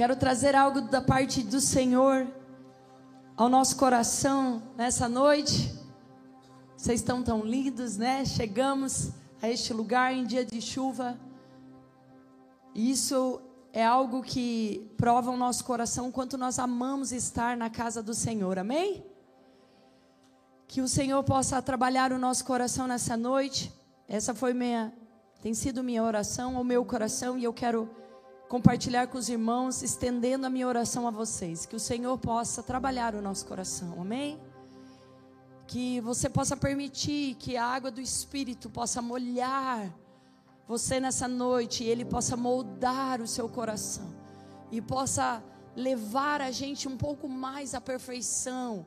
Quero trazer algo da parte do Senhor ao nosso coração nessa noite. Vocês estão tão lindos, né? Chegamos a este lugar em dia de chuva. Isso é algo que prova o nosso coração o quanto nós amamos estar na casa do Senhor. Amém? Que o Senhor possa trabalhar o nosso coração nessa noite. Essa foi minha tem sido minha oração ao meu coração e eu quero compartilhar com os irmãos, estendendo a minha oração a vocês, que o Senhor possa trabalhar o nosso coração. Amém? Que você possa permitir que a água do Espírito possa molhar você nessa noite e ele possa moldar o seu coração e possa levar a gente um pouco mais à perfeição,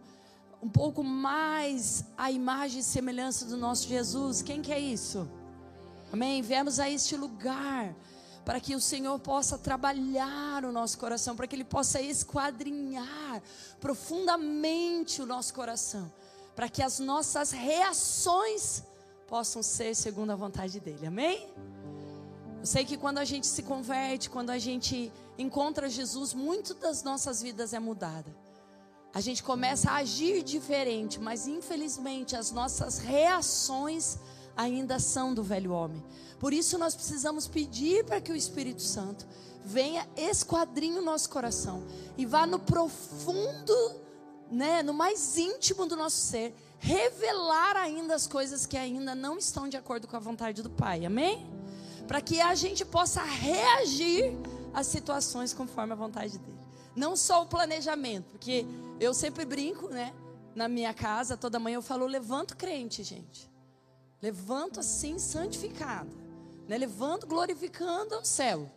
um pouco mais à imagem e semelhança do nosso Jesus. Quem quer isso? Amém? Viemos a este lugar para que o Senhor possa trabalhar o nosso coração, para que Ele possa esquadrinhar profundamente o nosso coração, para que as nossas reações possam ser segundo a vontade dEle. Amém? Eu sei que quando a gente se converte, quando a gente encontra Jesus, muito das nossas vidas é mudada. A gente começa a agir diferente, mas infelizmente as nossas reações ainda são do velho homem. Por isso nós precisamos pedir para que o Espírito Santo venha esquadrinhe o nosso coração e vá no profundo, né, no mais íntimo do nosso ser, revelar ainda as coisas que ainda não estão de acordo com a vontade do Pai. Amém? para que a gente possa reagir às situações conforme a vontade dele. Não só o planejamento, porque eu sempre brinco, né? Na minha casa, toda manhã eu falo, levanto crente, gente. Levanto assim, santificada. Né? Levanto glorificando o céu.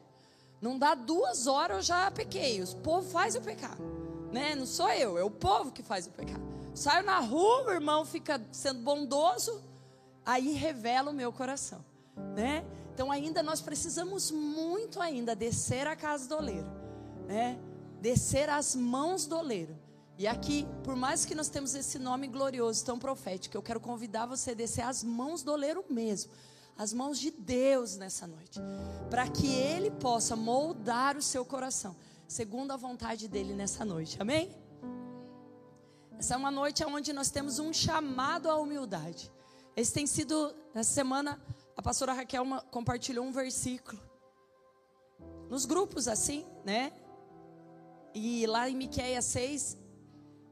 Não dá duas horas, eu já pequei. O povo faz o pecado. Né? Não sou eu, é o povo que faz o pecado. Saio na rua, o irmão fica sendo bondoso, aí revela o meu coração. Né? Então ainda nós precisamos muito ainda descer a casa do oleiro, né? Descer as mãos do oleiro. E aqui, por mais que nós temos esse nome glorioso, tão profético, eu quero convidar você a descer as mãos do oleiro mesmo, as mãos de Deus nessa noite, para que Ele possa moldar o seu coração, segundo a vontade dEle nessa noite, amém? Essa é uma noite onde nós temos um chamado à humildade. Esse tem sido, nessa semana, a pastora Raquel compartilhou um versículo nos grupos assim, né? E lá em Miqueias 6,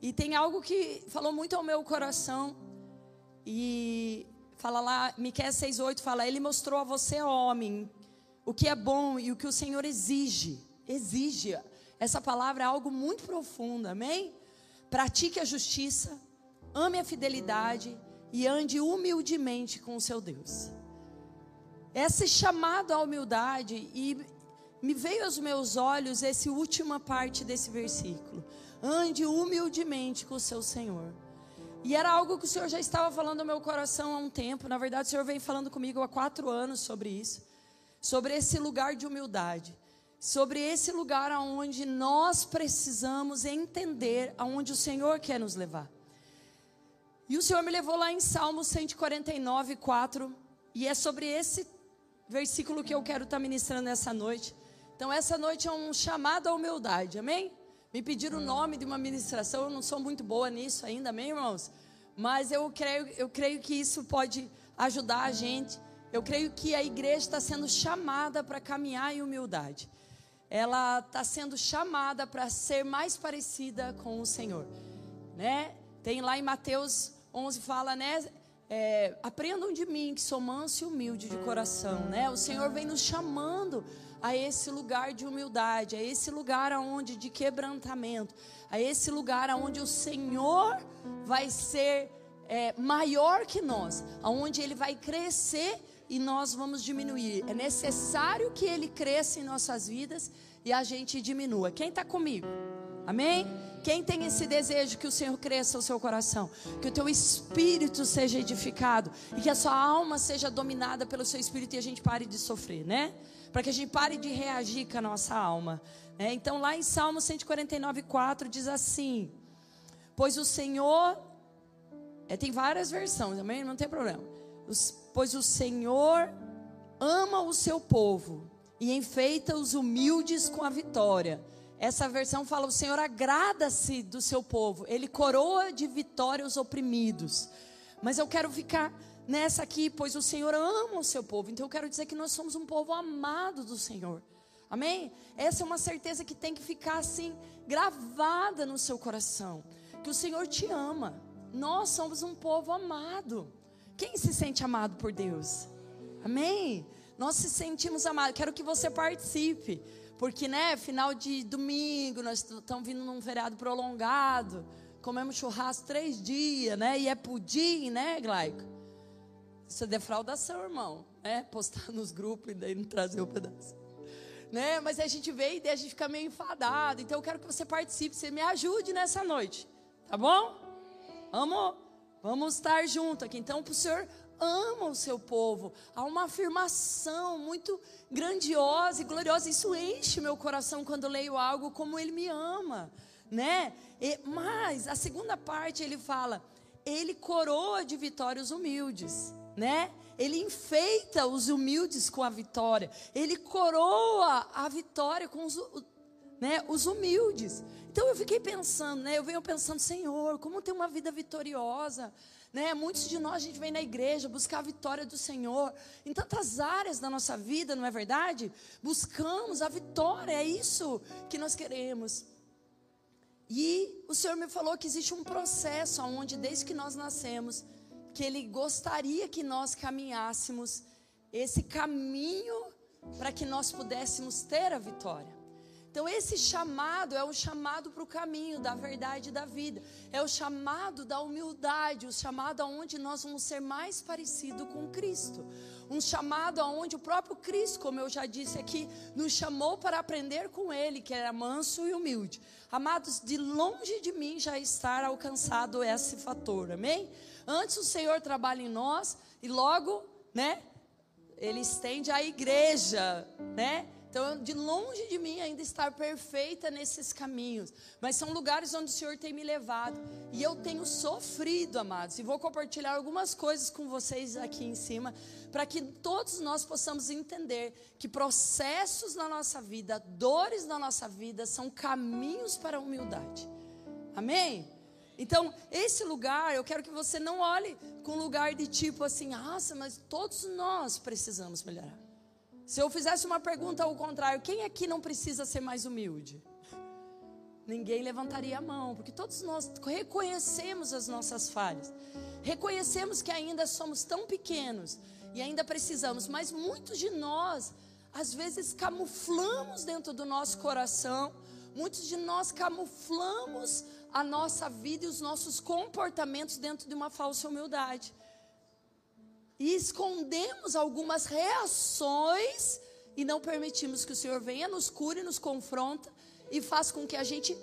e tem algo que falou muito ao meu coração. E fala lá, Miqueias 6:8 fala: "Ele mostrou a você, homem, o que é bom e o que o Senhor exige. Exige. Essa palavra é algo muito profundo, amém? Pratique a justiça, ame a fidelidade e ande humildemente com o seu Deus esse chamado à humildade e me veio aos meus olhos essa última parte desse versículo. Ande humildemente com o seu Senhor. E era algo que o Senhor já estava falando no meu coração há um tempo. Na verdade, o Senhor vem falando comigo há quatro anos sobre isso. Sobre esse lugar de humildade. Sobre esse lugar aonde nós precisamos entender aonde o Senhor quer nos levar. E o Senhor me levou lá em Salmo 149, 4. E é sobre esse versículo que eu quero estar ministrando nessa noite. Então, essa noite é um chamado à humildade, amém? Me pediram o nome de uma ministração, eu não sou muito boa nisso ainda, amém, irmãos? Mas eu creio, eu creio que isso pode ajudar a gente. Eu creio que a igreja está sendo chamada para caminhar em humildade. Ela está sendo chamada para ser mais parecida com o Senhor, né? Tem lá em Mateus 11 fala, né? é, aprendam de mim que sou manso e humilde de coração, né? O Senhor vem nos chamando a esse lugar de humildade, a esse lugar aonde de quebrantamento, a esse lugar aonde o Senhor vai ser é, maior que nós, aonde Ele vai crescer e nós vamos diminuir. É necessário que Ele cresça em nossas vidas e a gente diminua. Quem está comigo? Amém? Quem tem esse desejo que o Senhor cresça o seu coração, que o teu espírito seja edificado e que a sua alma seja dominada pelo seu espírito e a gente pare de sofrer, né? Para que a gente pare de reagir com a nossa alma. Né? Então, lá em Salmo 149, 4 diz assim: Pois o Senhor, é, tem várias versões, amém? Não tem problema. Os, pois o Senhor ama o seu povo e enfeita os humildes com a vitória Essa versão fala: o Senhor agrada-se do seu povo, ele coroa de vitória os oprimidos. Mas eu quero ficar nessa aqui, pois o Senhor ama o seu povo. Então eu quero dizer que nós somos um povo amado do Senhor. Amém? Essa é uma certeza que tem que ficar assim, gravada no seu coração. Que o Senhor te ama. Nós somos um povo amado. Quem se sente amado por Deus? Amém? Nós se sentimos amados. Quero que você participe. Porque, né, final de domingo, nós estamos vindo num feriado prolongado. Comemos churrasco três dias, né? E é pudim, né, Glaico? Isso é defraudação, irmão. Né? Postar nos grupos e daí não trazer o pedaço. Né? Mas a gente vê e a gente fica meio enfadado. Então eu quero que você participe, você me ajude nessa noite. Tá bom? Vamos, vamos estar junto aqui. Então, para o Senhor ama o seu povo. Há uma afirmação muito grandiosa e gloriosa. Isso enche meu coração quando leio algo como Ele me ama, né? E, mas a segunda parte ele fala: Ele coroa de vitória os humildes, né? Ele enfeita os humildes com a vitória. Ele coroa a vitória com os, né, os humildes. Então eu fiquei pensando, né? Eu venho pensando, Senhor, como ter uma vida vitoriosa? Né? Muitos de nós a gente vem na igreja buscar a vitória do Senhor em tantas áreas da nossa vida, não é verdade? Buscamos a vitória, é isso que nós queremos. E o Senhor me falou que existe um processo onde desde que nós nascemos, que ele gostaria que nós caminhássemos esse caminho para que nós pudéssemos ter a vitória. Então, esse chamado é o chamado para o caminho da verdade e da vida. É o chamado da humildade, o chamado aonde nós vamos ser mais parecido com Cristo. Um chamado aonde o próprio Cristo, como eu já disse aqui, nos chamou para aprender com Ele, que era manso e humilde. Amados, de longe de mim já estar alcançado esse fator, amém? Antes o Senhor trabalha em nós e logo, né? Ele estende a igreja, né? Então, de longe de mim ainda estar perfeita nesses caminhos, mas são lugares onde o Senhor tem me levado e eu tenho sofrido, amados. E vou compartilhar algumas coisas com vocês aqui em cima, para que todos nós possamos entender que processos na nossa vida, dores na nossa vida, são caminhos para a humildade. Amém? Então, esse lugar, eu quero que você não olhe com lugar de tipo assim, nossa, mas todos nós precisamos melhorar. Se eu fizesse uma pergunta ao contrário, quem aqui não precisa ser mais humilde? Ninguém levantaria a mão, porque todos nós reconhecemos as nossas falhas, reconhecemos que ainda somos tão pequenos e ainda precisamos, mas muitos de nós, às vezes, camuflamos dentro do nosso coração, muitos de nós camuflamos a nossa vida e os nossos comportamentos dentro de uma falsa humildade e escondemos algumas reações e não permitimos que o Senhor venha, nos cure, nos confronta e faça com que a gente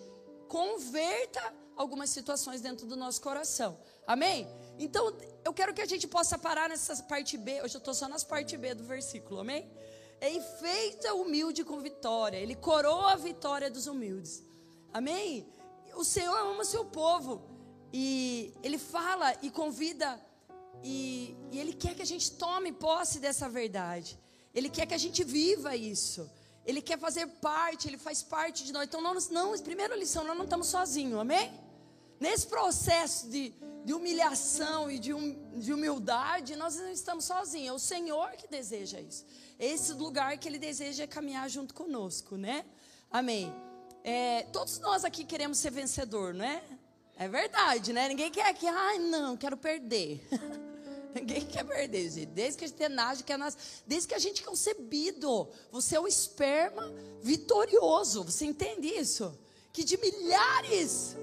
converta algumas situações dentro do nosso coração. Amém? Então, eu quero que a gente possa parar nessa parte B. Hoje eu estou só nas parte B do versículo, amém? É enfeita humilde com vitória. Ele coroa a vitória dos humildes. Amém? O Senhor ama o seu povo. E ele fala e convida e, e Ele quer que a gente tome posse dessa verdade. Ele quer que a gente viva isso. Ele quer fazer parte, Ele faz parte de nós. Então, nós, não, primeira lição, nós não estamos sozinhos, amém? Nesse processo de, de humilhação e de, hum, de humildade, nós não estamos sozinhos. É o Senhor que deseja isso. Esse lugar que Ele deseja é caminhar junto conosco, né? Amém. É, todos nós aqui queremos ser vencedor, não é? É verdade, né? Ninguém quer que, ai, não, quero perder. Ninguém quer perder, gente. Desde que a gente nasce, desde que a gente é concebido, você é o esperma vitorioso. Você entende isso? Que de milhares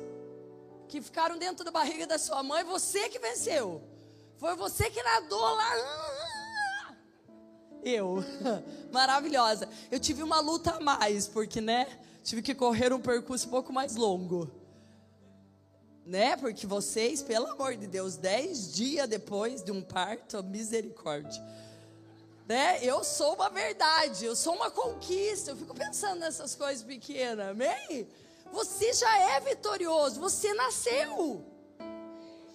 que ficaram dentro da barriga da sua mãe, você que venceu. Foi você que nadou lá. Eu. Maravilhosa. Eu tive uma luta a mais, porque, né? Tive que correr um percurso um pouco mais longo né? Porque vocês, pelo amor de Deus, dez dias depois de um parto, misericórdia. Né? Eu sou uma verdade, eu sou uma conquista. Eu fico pensando nessas coisas pequenas, amém? Você já é vitorioso, você nasceu.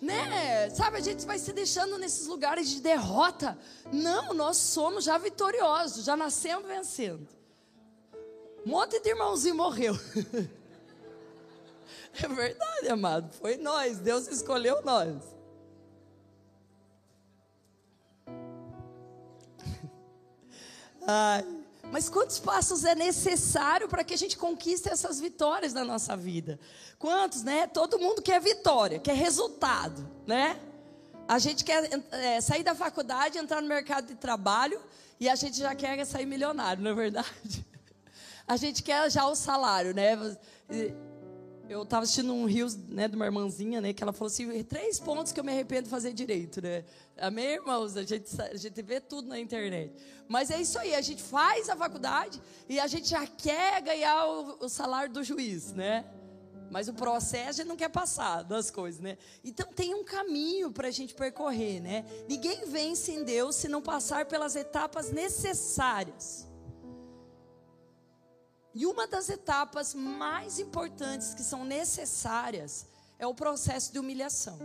Né? Sabe, a gente vai se deixando nesses lugares de derrota. Não, nós somos já vitoriosos, já nascemos vencendo. Um monte de irmãozinho morreu. É verdade, amado. Foi nós. Deus escolheu nós. Ai, mas quantos passos é necessário para que a gente conquiste essas vitórias na nossa vida? Quantos, né? Todo mundo quer vitória, quer resultado, né? A gente quer é, sair da faculdade, entrar no mercado de trabalho e a gente já quer sair milionário, não é verdade? A gente quer já o salário, né? Eu estava assistindo um Rios, né, de uma irmãzinha, né, que ela falou assim, três pontos que eu me arrependo de fazer direito, né? Amém, irmãos? A gente, a gente vê tudo na internet. Mas é isso aí, a gente faz a faculdade e a gente já quer ganhar o, o salário do juiz, né? Mas o processo a gente não quer passar das coisas, né? Então tem um caminho para a gente percorrer, né? Ninguém vence em Deus se não passar pelas etapas necessárias. E uma das etapas mais importantes que são necessárias é o processo de humilhação.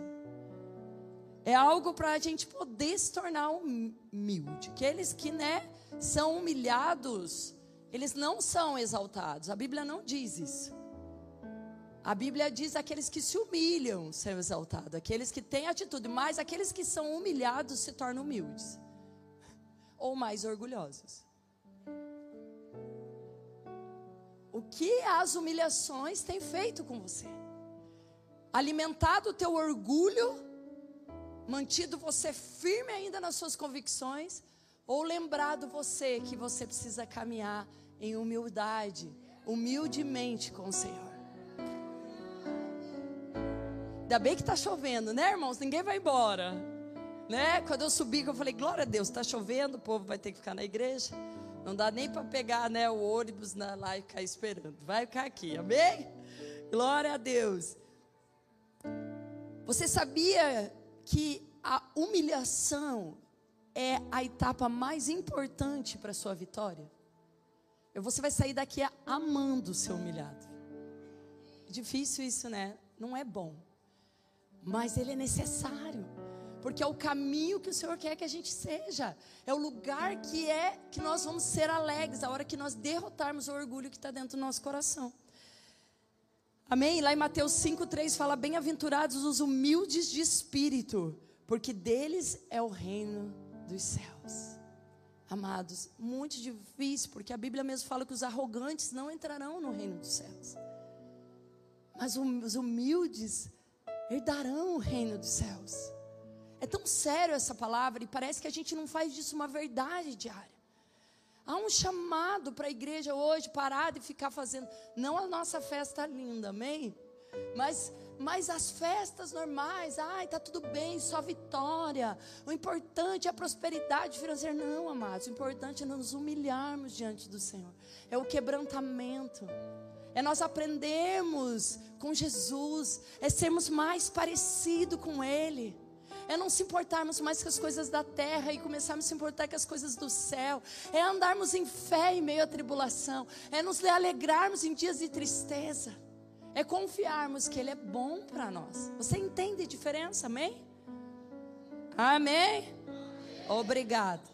É algo para a gente poder se tornar humilde. Aqueles que né, são humilhados, eles não são exaltados. A Bíblia não diz isso. A Bíblia diz aqueles que se humilham são exaltados, aqueles que têm atitude, mas aqueles que são humilhados se tornam humildes ou mais orgulhosos. O que as humilhações têm feito com você? Alimentado o teu orgulho, mantido você firme ainda nas suas convicções, ou lembrado você que você precisa caminhar em humildade, humildemente com o Senhor. Ainda bem que está chovendo, né, irmãos? Ninguém vai embora. Né? Quando eu subi, eu falei, glória a Deus, está chovendo, o povo vai ter que ficar na igreja. Não dá nem para pegar né, o ônibus na, lá e ficar esperando. Vai ficar aqui, amém? Glória a Deus. Você sabia que a humilhação é a etapa mais importante para a sua vitória? Você vai sair daqui amando ser humilhado. Difícil isso, né? Não é bom. Mas ele é necessário porque é o caminho que o Senhor quer que a gente seja. É o lugar que é que nós vamos ser alegres, a hora que nós derrotarmos o orgulho que está dentro do nosso coração. Amém? Lá em Mateus 5,3 fala: Bem-aventurados os humildes de espírito, porque deles é o reino dos céus. Amados, muito difícil, porque a Bíblia mesmo fala que os arrogantes não entrarão no reino dos céus. Mas os humildes herdarão o reino dos céus. É tão sério essa palavra e parece que a gente não faz disso uma verdade diária. Há um chamado para a igreja hoje parar de ficar fazendo, não a nossa festa linda, amém? Mas, mas as festas normais, ai, tá tudo bem, só vitória. O importante é a prosperidade financeira. Não, amados, o importante é nos humilharmos diante do Senhor. É o quebrantamento. É nós aprendermos com Jesus, é sermos mais parecidos com Ele é não se importarmos mais com as coisas da terra e começarmos a se importar com as coisas do céu, é andarmos em fé em meio à tribulação, é nos alegrarmos em dias de tristeza, é confiarmos que Ele é bom para nós. Você entende a diferença, amém? Amém? Obrigado.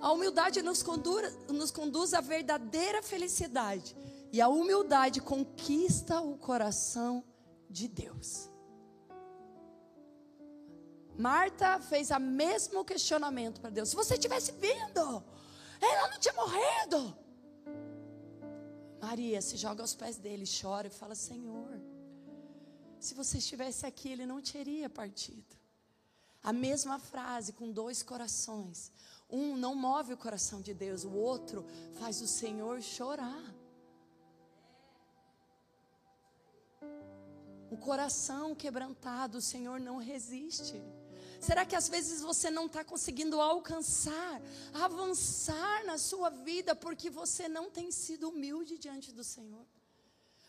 A humildade nos conduz, nos conduz à verdadeira felicidade. E a humildade conquista o coração de Deus. Marta fez o mesmo questionamento para Deus. Se você tivesse vindo, ela não tinha morrido. Maria se joga aos pés dele, chora e fala: Senhor, se você estivesse aqui, ele não teria partido. A mesma frase com dois corações. Um não move o coração de Deus, o outro faz o Senhor chorar. O coração quebrantado, o Senhor não resiste. Será que às vezes você não está conseguindo alcançar, avançar na sua vida porque você não tem sido humilde diante do Senhor?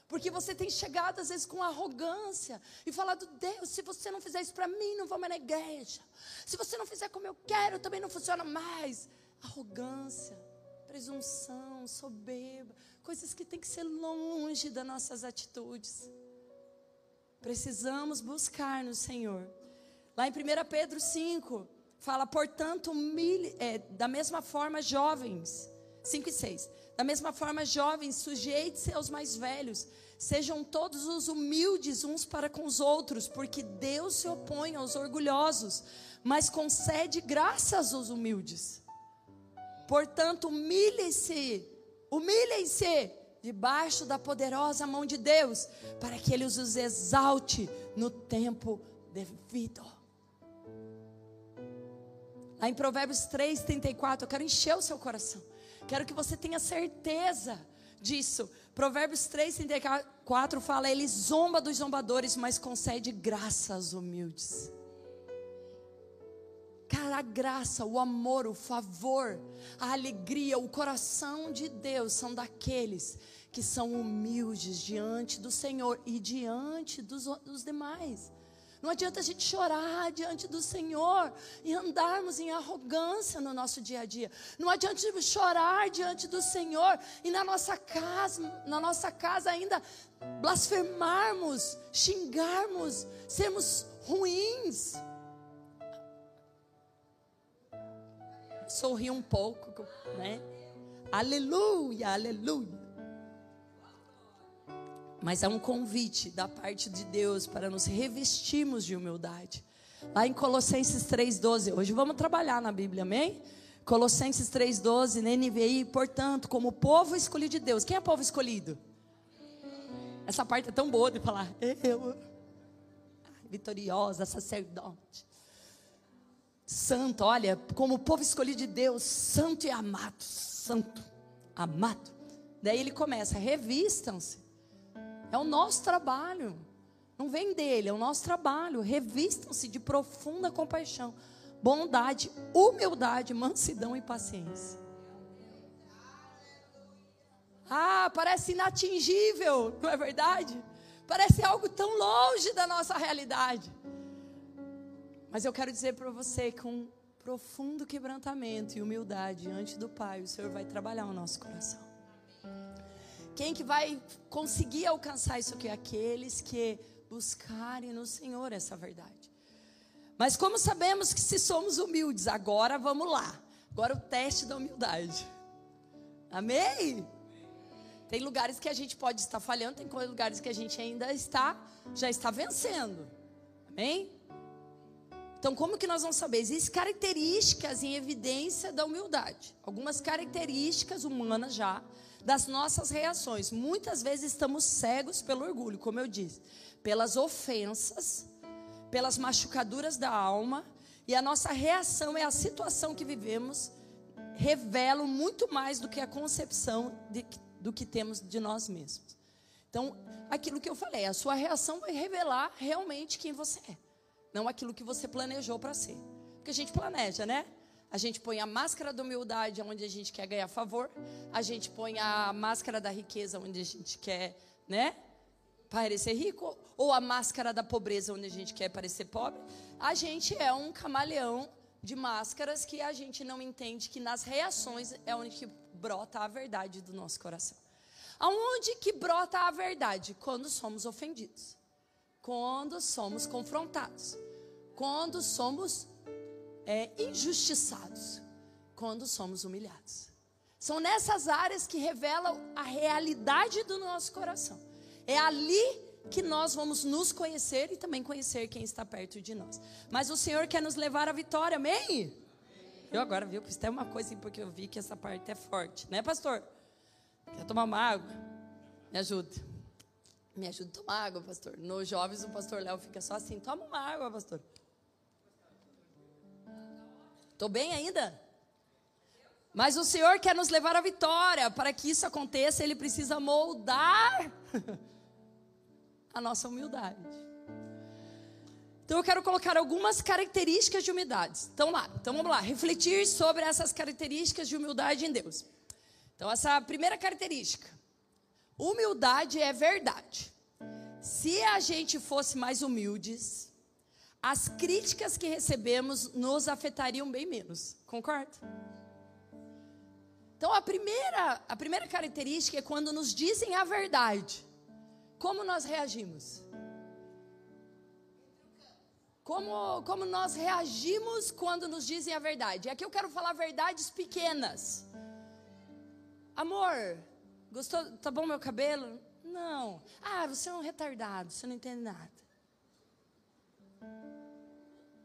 Porque você tem chegado às vezes com arrogância e falado: Deus, se você não fizer isso para mim, não vou mais na igreja. Se você não fizer como eu quero, também não funciona mais. Arrogância, presunção, soberba, coisas que tem que ser longe das nossas atitudes. Precisamos buscar no Senhor Lá em 1 Pedro 5, fala, portanto, é, da mesma forma, jovens. 5 e 6. Da mesma forma, jovens, sujeite-se aos mais velhos. Sejam todos os humildes uns para com os outros, porque Deus se opõe aos orgulhosos, mas concede graças aos humildes. Portanto, humilhem-se, humilhem-se debaixo da poderosa mão de Deus, para que Ele os exalte no tempo devido. Lá em Provérbios 3, 34, eu quero encher o seu coração. Quero que você tenha certeza disso. Provérbios 3, 34 fala: Ele zomba dos zombadores, mas concede graça aos humildes. Cara, a graça, o amor, o favor, a alegria, o coração de Deus são daqueles que são humildes diante do Senhor e diante dos, dos demais. Não adianta a gente chorar diante do Senhor e andarmos em arrogância no nosso dia a dia. Não adianta chorar diante do Senhor e na nossa casa, na nossa casa ainda blasfemarmos, xingarmos, sermos ruins. Sorri um pouco, né? Aleluia, aleluia. Mas é um convite da parte de Deus para nos revestirmos de humildade. Lá em Colossenses 3,12, hoje vamos trabalhar na Bíblia, amém? Colossenses 3,12, na NVI, portanto, como povo escolhido de Deus. Quem é povo escolhido? Essa parte é tão boa de falar, eu, vitoriosa, sacerdote, santo, olha, como povo escolhido de Deus, santo e amado, santo, amado. Daí ele começa, revistam-se é o nosso trabalho. Não vem dele, é o nosso trabalho. Revistam-se de profunda compaixão, bondade, humildade, mansidão e paciência. Ah, parece inatingível, não é verdade? Parece algo tão longe da nossa realidade. Mas eu quero dizer para você com profundo quebrantamento e humildade diante do Pai, o Senhor vai trabalhar o nosso coração. Quem que vai conseguir alcançar isso aqui? Aqueles que buscarem no Senhor essa verdade. Mas como sabemos que se somos humildes, agora vamos lá. Agora o teste da humildade. Amém? Tem lugares que a gente pode estar falhando, tem lugares que a gente ainda está, já está vencendo. Amém? Então, como que nós vamos saber? Existem características em evidência da humildade. Algumas características humanas já das nossas reações. Muitas vezes estamos cegos pelo orgulho, como eu disse, pelas ofensas, pelas machucaduras da alma, e a nossa reação é a situação que vivemos, revela muito mais do que a concepção de, do que temos de nós mesmos. Então, aquilo que eu falei, a sua reação vai revelar realmente quem você é, não aquilo que você planejou para ser. Porque a gente planeja, né? A gente põe a máscara da humildade onde a gente quer ganhar favor. A gente põe a máscara da riqueza onde a gente quer, né? Parecer rico. Ou a máscara da pobreza onde a gente quer parecer pobre. A gente é um camaleão de máscaras que a gente não entende que nas reações é onde que brota a verdade do nosso coração. Aonde que brota a verdade? Quando somos ofendidos. Quando somos confrontados. Quando somos é, injustiçados quando somos humilhados. São nessas áreas que revelam a realidade do nosso coração. É ali que nós vamos nos conhecer e também conhecer quem está perto de nós. Mas o Senhor quer nos levar à vitória, amém? Eu agora vi que isso é uma coisa porque eu vi que essa parte é forte, né, pastor? Quer tomar uma água? Me ajuda. Me ajuda a tomar água, pastor. Nos jovens, o pastor Léo fica só assim: toma uma água, pastor. Estou bem ainda? Mas o Senhor quer nos levar à vitória. Para que isso aconteça, Ele precisa moldar a nossa humildade. Então eu quero colocar algumas características de humildade. Então lá, então vamos lá, refletir sobre essas características de humildade em Deus. Então essa primeira característica, humildade é verdade. Se a gente fosse mais humildes, as críticas que recebemos nos afetariam bem menos. Concorda? Então a primeira, a primeira característica é quando nos dizem a verdade. Como nós reagimos? Como, como nós reagimos quando nos dizem a verdade? Aqui eu quero falar verdades pequenas. Amor, gostou? Tá bom meu cabelo? Não. Ah, você é um retardado, você não entende nada.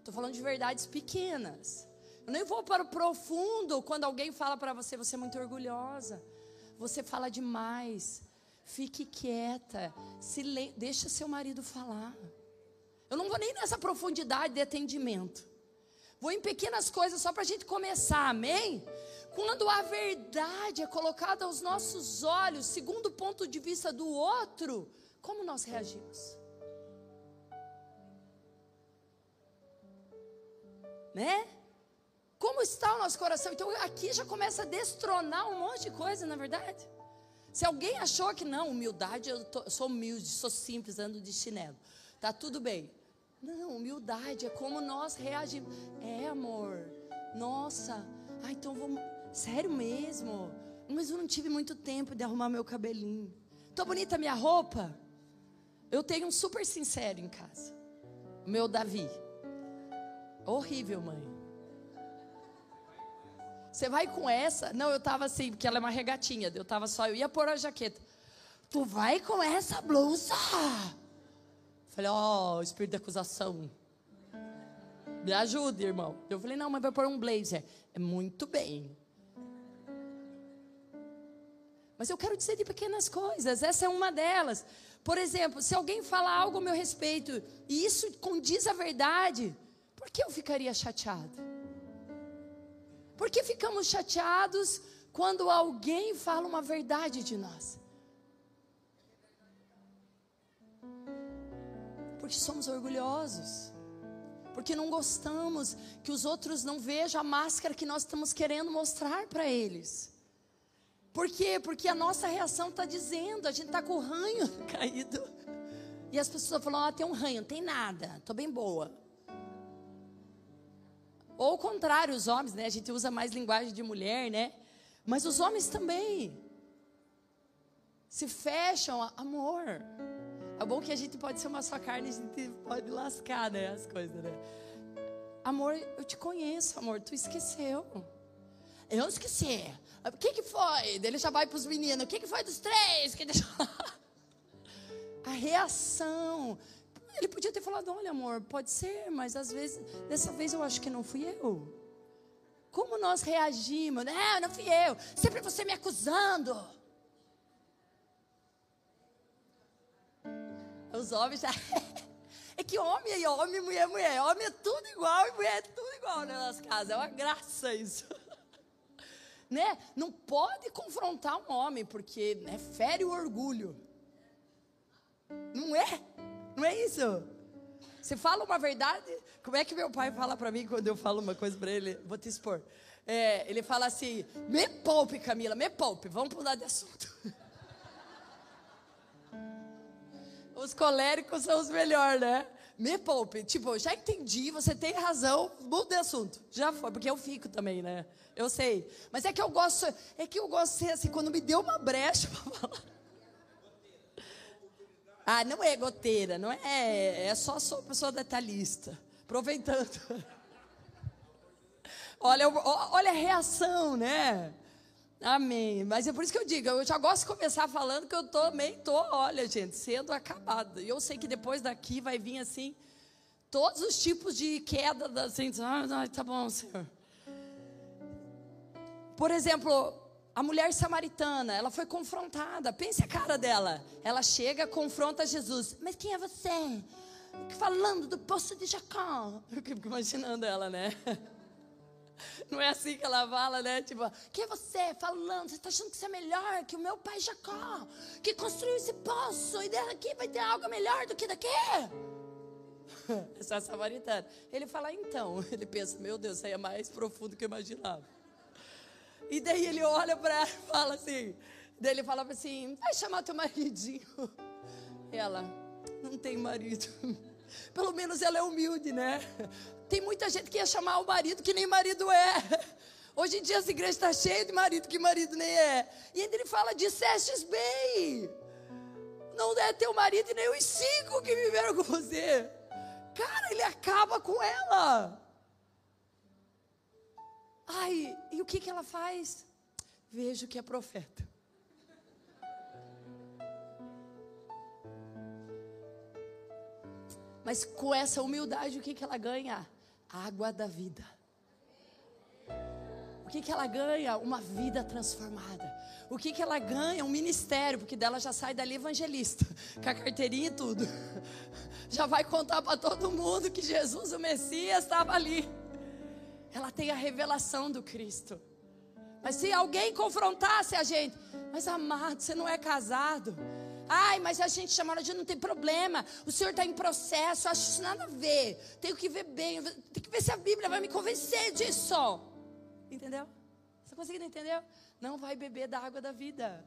Estou falando de verdades pequenas. Eu nem vou para o profundo quando alguém fala para você, você é muito orgulhosa. Você fala demais. Fique quieta. Silen deixa seu marido falar. Eu não vou nem nessa profundidade de atendimento. Vou em pequenas coisas só para a gente começar, amém? Quando a verdade é colocada aos nossos olhos, segundo o ponto de vista do outro, como nós reagimos? Né? Como está o nosso coração? Então aqui já começa a destronar um monte de coisa, na é verdade. Se alguém achou que não, humildade, eu, tô, eu sou humilde, sou simples, ando de chinelo, tá tudo bem. Não, humildade é como nós reagimos. É, amor, nossa, ah, então vamos, sério mesmo. Mas eu não tive muito tempo de arrumar meu cabelinho. Tô bonita a minha roupa? Eu tenho um super sincero em casa. Meu Davi. Horrível, mãe. Você vai com essa? Não, eu tava assim, porque ela é uma regatinha. Eu tava só, eu ia pôr a jaqueta. Tu vai com essa blusa? Falei, ó, oh, espírito de acusação. Me ajuda, irmão. Eu falei, não, mas vai pôr um blazer. É muito bem. Mas eu quero dizer de pequenas coisas, essa é uma delas. Por exemplo, se alguém fala algo a meu respeito e isso condiz a verdade, por que eu ficaria chateado? Por que ficamos chateados quando alguém fala uma verdade de nós? Porque somos orgulhosos. Porque não gostamos que os outros não vejam a máscara que nós estamos querendo mostrar para eles. Por quê? Porque a nossa reação está dizendo, a gente está com o ranho caído. E as pessoas falam, ah, tem um ranho, não tem nada, estou bem boa. Ou o contrário, os homens, né? A gente usa mais linguagem de mulher, né? Mas os homens também se fecham, amor. É bom que a gente pode ser uma só carne, a gente pode lascar, né, as coisas, né? Amor, eu te conheço, amor, tu esqueceu. Eu esqueci. O que que foi? Ele já vai para os meninos. O que que foi dos três? Que deixou... A reação. Ele podia ter falado: olha, amor, pode ser, mas às vezes, dessa vez eu acho que não fui eu. Como nós reagimos? Não, não fui eu. Sempre você me acusando. Os homens já. É que homem é homem, mulher é mulher. Homem é tudo igual e mulher é tudo igual nas nossas casas. É uma graça isso. Né? Não pode confrontar um homem, porque né, fere o orgulho. Não é? Não é isso? Você fala uma verdade. Como é que meu pai fala para mim quando eu falo uma coisa para ele? Vou te expor. É, ele fala assim: me poupe, Camila, me poupe. Vamos mudar de assunto. Os coléricos são os melhores, né? Me poupe. Tipo, já entendi, você tem razão, muda de assunto. Já foi, porque eu fico também, né? Eu sei. Mas é que eu gosto, é que eu gosto assim, quando me deu uma brecha para falar. Ah, não é goteira, não é. É só sou pessoa detalhista. Aproveitando. Olha, olha a reação, né? Amém. Mas é por isso que eu digo, eu já gosto de começar falando que eu também tô, olha, gente, sendo acabada. E eu sei que depois daqui vai vir assim todos os tipos de queda, assim, ah, tá bom, Senhor. Por exemplo, a mulher samaritana, ela foi confrontada. Pense a cara dela. Ela chega, confronta Jesus. Mas quem é você? Falando do poço de Jacó. Eu fico imaginando ela, né? Não é assim que ela fala, né? Tipo, quem é você falando? Você está achando que você é melhor que o meu pai Jacó, que construiu esse poço e daqui vai ter algo melhor do que daqui? Essa samaritana. Ele fala, então. Ele pensa, meu Deus, isso aí é mais profundo do que eu imaginava. E daí ele olha para ela e fala assim: daí ele fala assim, vai chamar teu maridinho. Ela, não tem marido. Pelo menos ela é humilde, né? Tem muita gente que ia chamar o marido que nem marido é. Hoje em dia as igrejas estão tá cheias de marido que marido nem é. E ainda ele fala, dissestes bem. Não é teu marido e nem os cinco que viveram com você. Cara, ele acaba com ela. Ai, e o que, que ela faz? vejo que é profeta. Mas com essa humildade, o que, que ela ganha? Água da vida. O que, que ela ganha? Uma vida transformada. O que, que ela ganha? Um ministério, porque dela já sai dali evangelista, com a carteirinha e tudo. Já vai contar para todo mundo que Jesus, o Messias, estava ali. Ela tem a revelação do Cristo. Mas se alguém confrontasse a gente, mas amado, você não é casado. Ai, mas a gente chamou de não tem problema. O senhor está em processo, acho isso nada a ver. Tenho que ver bem, tem que ver se a Bíblia vai me convencer disso. Entendeu? Você conseguindo entender? Não vai beber da água da vida.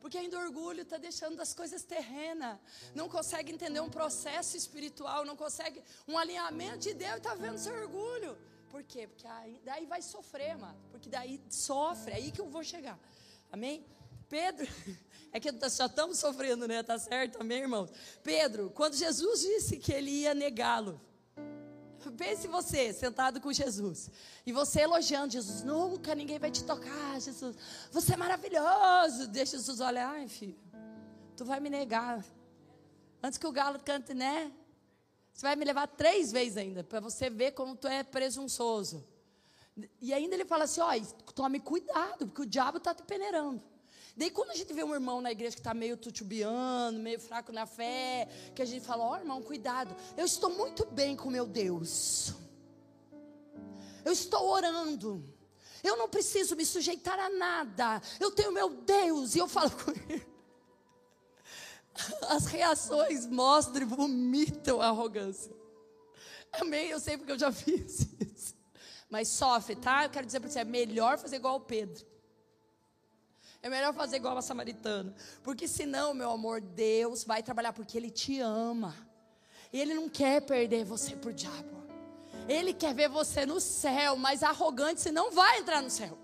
Porque ainda orgulho está deixando das coisas terrenas. Não consegue entender um processo espiritual, não consegue um alinhamento de Deus está vendo seu orgulho. Por quê? Porque aí, daí vai sofrer, mano. Porque daí sofre, é aí que eu vou chegar. Amém? Pedro, é que já estamos sofrendo, né? Tá certo? Amém, irmãos? Pedro, quando Jesus disse que ele ia negá-lo, pense você sentado com Jesus e você elogiando Jesus, nunca ninguém vai te tocar, Jesus, você é maravilhoso. Deixa Jesus olhar, ai filho, tu vai me negar. Antes que o galo cante, né? Você vai me levar três vezes ainda, para você ver como tu é presunçoso. E ainda ele fala assim: ó, tome cuidado, porque o diabo está te peneirando. Daí quando a gente vê um irmão na igreja que está meio tutubiano, meio fraco na fé, que a gente fala, ó oh, irmão, cuidado, eu estou muito bem com meu Deus. Eu estou orando. Eu não preciso me sujeitar a nada. Eu tenho meu Deus. E eu falo com ele. As reações mostram e vomitam a arrogância. Amém? Eu sei porque eu já fiz isso. Mas sofre, tá? Eu quero dizer para você: é melhor fazer igual o Pedro. É melhor fazer igual a samaritana. Porque senão, meu amor, Deus vai trabalhar porque Ele te ama. E Ele não quer perder você para o diabo. Ele quer ver você no céu, mas arrogante você não vai entrar no céu.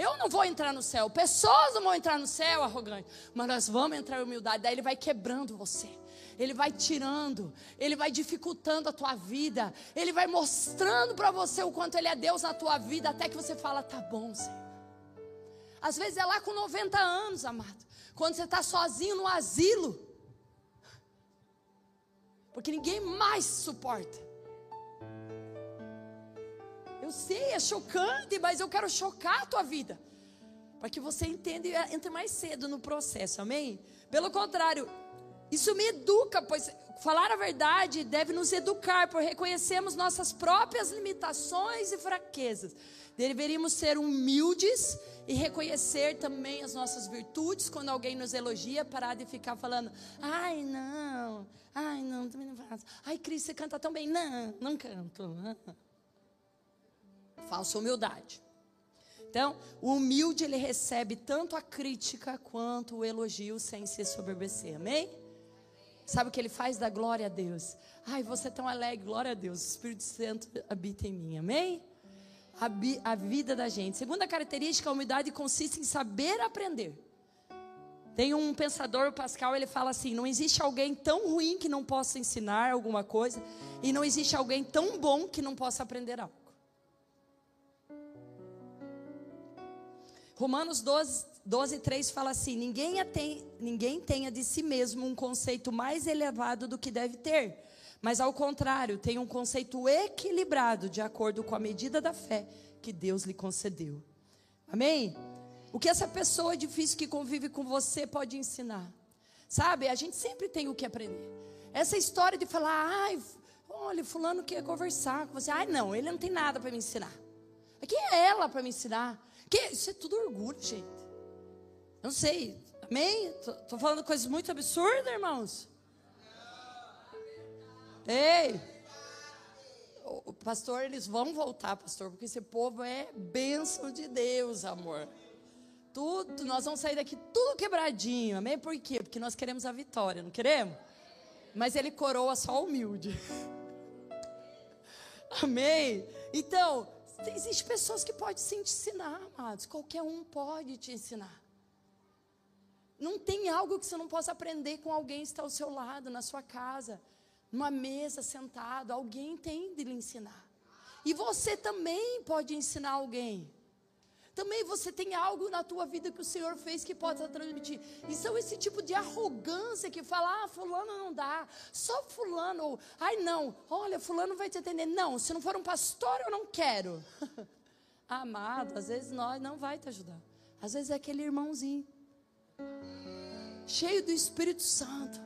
Eu não vou entrar no céu. Pessoas não vão entrar no céu, arrogante. Mas nós vamos entrar em humildade. Daí Ele vai quebrando você. Ele vai tirando, Ele vai dificultando a tua vida, Ele vai mostrando para você o quanto Ele é Deus na tua vida, até que você fala, tá bom, Senhor. Às vezes é lá com 90 anos, amado. Quando você está sozinho no asilo. Porque ninguém mais suporta. Eu sei, é chocante, mas eu quero chocar a tua vida. Para que você entenda e entre mais cedo no processo, amém? Pelo contrário, isso me educa, pois falar a verdade deve nos educar, por reconhecermos nossas próprias limitações e fraquezas. Deveríamos ser humildes e reconhecer também as nossas virtudes quando alguém nos elogia, parar de ficar falando, ai não, ai não, também não faço. Ai, Cris, você canta tão bem. Não, não canto. Falsa humildade. Então, o humilde ele recebe tanto a crítica quanto o elogio sem se soberbecer. Amém? Sabe o que ele faz? Da glória a Deus. Ai, você é tão alegre, glória a Deus. O Espírito Santo habita em mim. Amém? a, a vida da gente. Segunda característica, a humildade consiste em saber aprender. Tem um pensador, Pascal, ele fala assim: não existe alguém tão ruim que não possa ensinar alguma coisa, e não existe alguém tão bom que não possa aprender algo. Romanos 12, 12 3 fala assim: ninguém, ninguém tenha de si mesmo um conceito mais elevado do que deve ter mas ao contrário, tem um conceito equilibrado de acordo com a medida da fé que Deus lhe concedeu. Amém? O que essa pessoa difícil que convive com você pode ensinar? Sabe, a gente sempre tem o que aprender. Essa história de falar, ai, olha, fulano quer conversar com você. Ai, não, ele não tem nada para me ensinar. Quem é ela para me ensinar? Que, isso é tudo orgulho, gente. Não sei, amém? Estou falando coisas muito absurdas, irmãos. Ei! O pastor, eles vão voltar, pastor, porque esse povo é bênção de Deus, amor. Tudo, nós vamos sair daqui tudo quebradinho, amém? Por quê? Porque nós queremos a vitória, não queremos? Mas ele coroa só humilde. Amém? Então, existem pessoas que podem te ensinar, amados. Qualquer um pode te ensinar. Não tem algo que você não possa aprender com alguém que está ao seu lado, na sua casa numa mesa sentado, alguém tem de lhe ensinar. E você também pode ensinar alguém. Também você tem algo na tua vida que o Senhor fez que pode transmitir. E são esse tipo de arrogância que fala, ah, fulano não dá, só fulano, ou, ai não, olha, fulano vai te atender. Não, se não for um pastor, eu não quero. Amado, às vezes nós não vai te ajudar. Às vezes é aquele irmãozinho, cheio do Espírito Santo,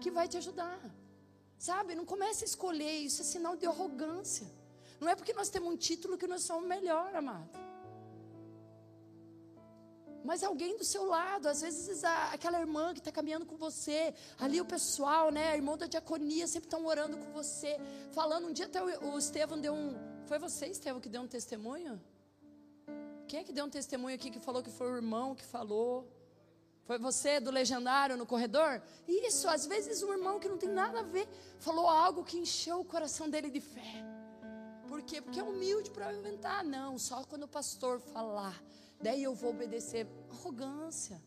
que vai te ajudar. Sabe, não comece a escolher, isso é sinal de arrogância. Não é porque nós temos um título que nós somos melhor, amado. Mas alguém do seu lado, às vezes a, aquela irmã que está caminhando com você, ali o pessoal, né, irmão da diaconia, sempre estão orando com você, falando. Um dia até o, o Estevão deu um. Foi você, Estevão, que deu um testemunho? Quem é que deu um testemunho aqui que falou que foi o irmão que falou? Foi você do legendário no corredor? Isso, às vezes um irmão que não tem nada a ver falou algo que encheu o coração dele de fé. Por quê? Porque é humilde para inventar. Não, só quando o pastor falar, daí eu vou obedecer. Arrogância.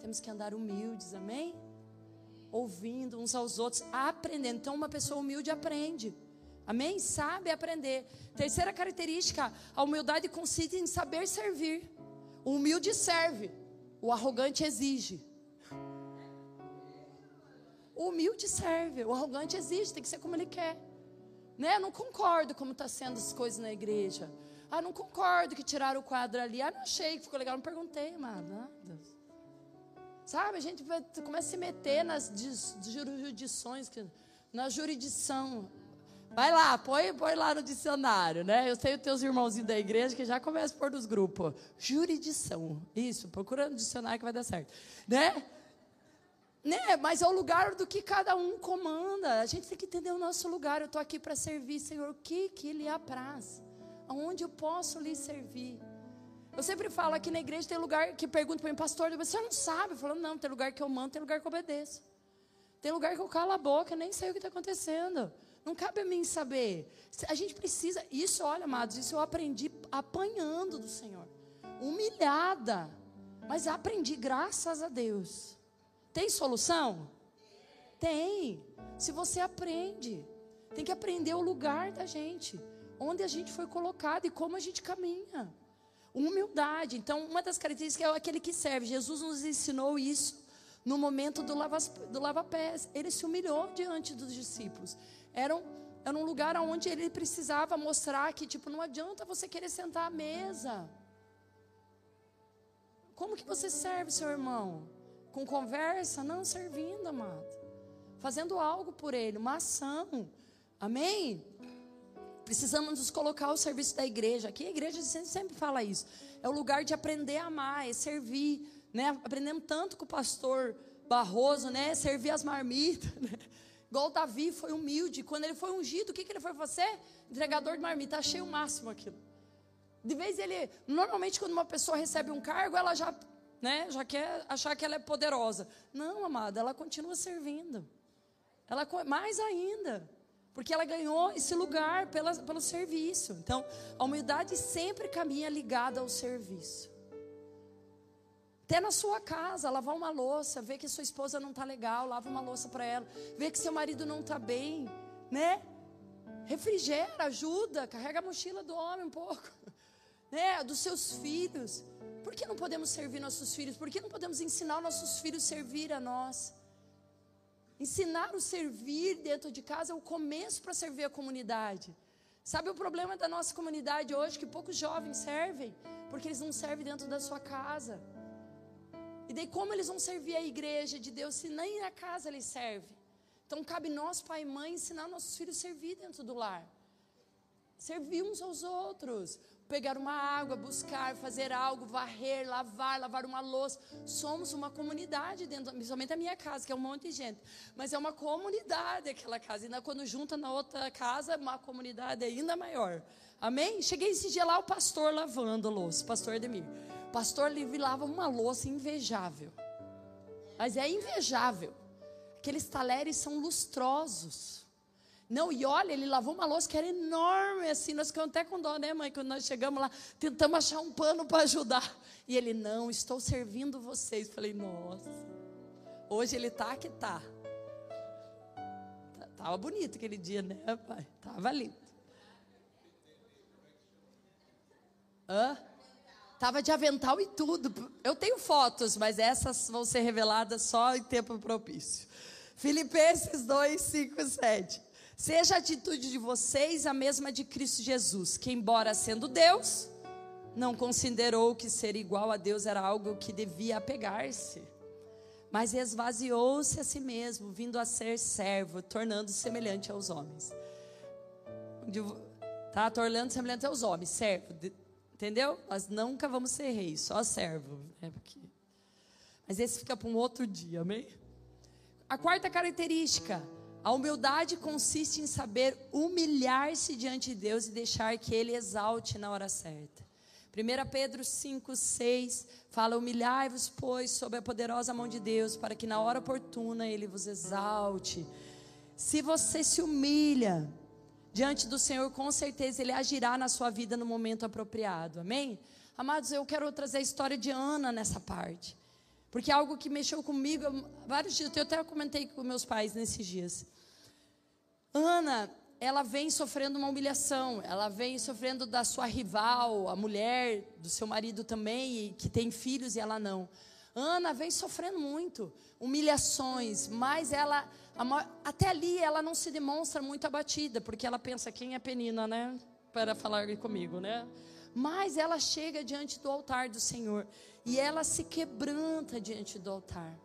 Temos que andar humildes, amém? Ouvindo uns aos outros, aprendendo. Então, uma pessoa humilde aprende. Amém? Sabe aprender. Terceira característica: a humildade consiste em saber servir. O humilde serve, o arrogante exige. O humilde serve, o arrogante exige, tem que ser como ele quer. Né? Não concordo como está sendo as coisas na igreja. Ah, não concordo que tiraram o quadro ali. Ah, não achei que ficou legal. Não perguntei, mano. Sabe, a gente começa a se meter nas jurisdições, na jurisdição. Vai lá, põe, põe lá no dicionário, né? Eu sei os teus irmãozinhos da igreja que já começam a pôr nos grupos. Jurisdição. Isso, procura no dicionário que vai dar certo. Né? Né? Mas é o lugar do que cada um comanda. A gente tem que entender o nosso lugar. Eu estou aqui para servir, Senhor. O que que lhe apraz? Aonde eu posso lhe servir? Eu sempre falo aqui na igreja, tem lugar que pergunta para mim, pastor, você não sabe? Eu falo, não, tem lugar que eu mando, tem lugar que eu obedeço. Tem lugar que eu calo a boca, nem sei o que está acontecendo. Não cabe a mim saber. A gente precisa. Isso, olha, amados, isso eu aprendi apanhando do Senhor. Humilhada. Mas aprendi, graças a Deus. Tem solução? Tem. Se você aprende. Tem que aprender o lugar da gente. Onde a gente foi colocado e como a gente caminha. Humildade. Então, uma das características é aquele que serve. Jesus nos ensinou isso no momento do lava-pés. Do lava ele se humilhou diante dos discípulos. Era um, era um lugar onde ele precisava mostrar que, tipo, não adianta você querer sentar à mesa. Como que você serve seu irmão? Com conversa? Não, servindo, amado. Fazendo algo por ele, uma ação. Amém? Precisamos nos colocar ao serviço da igreja. Aqui a igreja sempre, fala isso. É o lugar de aprender a amar, é servir. Né? Aprendemos tanto com o pastor Barroso, né? Servir as marmitas. Né? Igual Davi foi humilde. Quando ele foi ungido, o que, que ele foi fazer? Entregador de marmita. Achei o máximo aquilo. De vez ele. Normalmente, quando uma pessoa recebe um cargo, ela já, né, já quer achar que ela é poderosa. Não, amada, ela continua servindo. Ela mais ainda. Porque ela ganhou esse lugar pela, pelo serviço. Então, a humildade sempre caminha ligada ao serviço. Até na sua casa, lavar uma louça, ver que sua esposa não está legal, lava uma louça para ela. Ver que seu marido não está bem, né? Refrigera, ajuda, carrega a mochila do homem um pouco, né? Dos seus filhos. Por que não podemos servir nossos filhos? Por que não podemos ensinar nossos filhos a servir a nós? Ensinar o servir dentro de casa é o começo para servir a comunidade. Sabe o problema da nossa comunidade hoje? Que poucos jovens servem, porque eles não servem dentro da sua casa. E daí, como eles vão servir a igreja de Deus se nem na casa eles servem? Então, cabe nós, pai e mãe, ensinar nossos filhos a servir dentro do lar. Servir uns aos outros. Pegar uma água, buscar, fazer algo, varrer, lavar, lavar uma louça. Somos uma comunidade dentro, principalmente a minha casa, que é um monte de gente. Mas é uma comunidade aquela casa. E quando junta na outra casa, uma comunidade ainda maior. Amém? Cheguei esse dia lá, o pastor lavando a louça, pastor Edemir pastor Levi lava uma louça invejável. Mas é invejável. Aqueles talheres são lustrosos. Não, e olha, ele lavou uma louça que era enorme, assim, nós ficamos até com dó, né, mãe? Quando nós chegamos lá, tentamos achar um pano para ajudar. E ele, não, estou servindo vocês. Falei, nossa, hoje ele tá que tá. Tava bonito aquele dia, né, pai? Tava lindo. Hã? Tava de avental e tudo. Eu tenho fotos, mas essas vão ser reveladas só em tempo propício. Filipenses 2, 5 e 7. Seja a atitude de vocês a mesma de Cristo Jesus, que, embora sendo Deus, não considerou que ser igual a Deus era algo que devia apegar-se, mas esvaziou-se a si mesmo, vindo a ser servo, tornando-se semelhante aos homens. Tá tornando semelhante aos homens, servo, entendeu? Nós nunca vamos ser reis, só servo. Né? Porque... Mas esse fica para um outro dia, amém? A quarta característica, a humildade consiste em saber humilhar-se diante de Deus e deixar que Ele exalte na hora certa. 1 Pedro 5, 6 fala: Humilhai-vos, pois, sob a poderosa mão de Deus, para que na hora oportuna Ele vos exalte. Se você se humilha diante do Senhor, com certeza Ele agirá na sua vida no momento apropriado. Amém? Amados, eu quero trazer a história de Ana nessa parte. Porque é algo que mexeu comigo vários dias. Eu até comentei com meus pais nesses dias. Ana, ela vem sofrendo uma humilhação, ela vem sofrendo da sua rival, a mulher do seu marido também, que tem filhos e ela não. Ana vem sofrendo muito, humilhações, mas ela, até ali, ela não se demonstra muito abatida, porque ela pensa, quem é Penina, né? Para falar comigo, né? Mas ela chega diante do altar do Senhor e ela se quebranta diante do altar.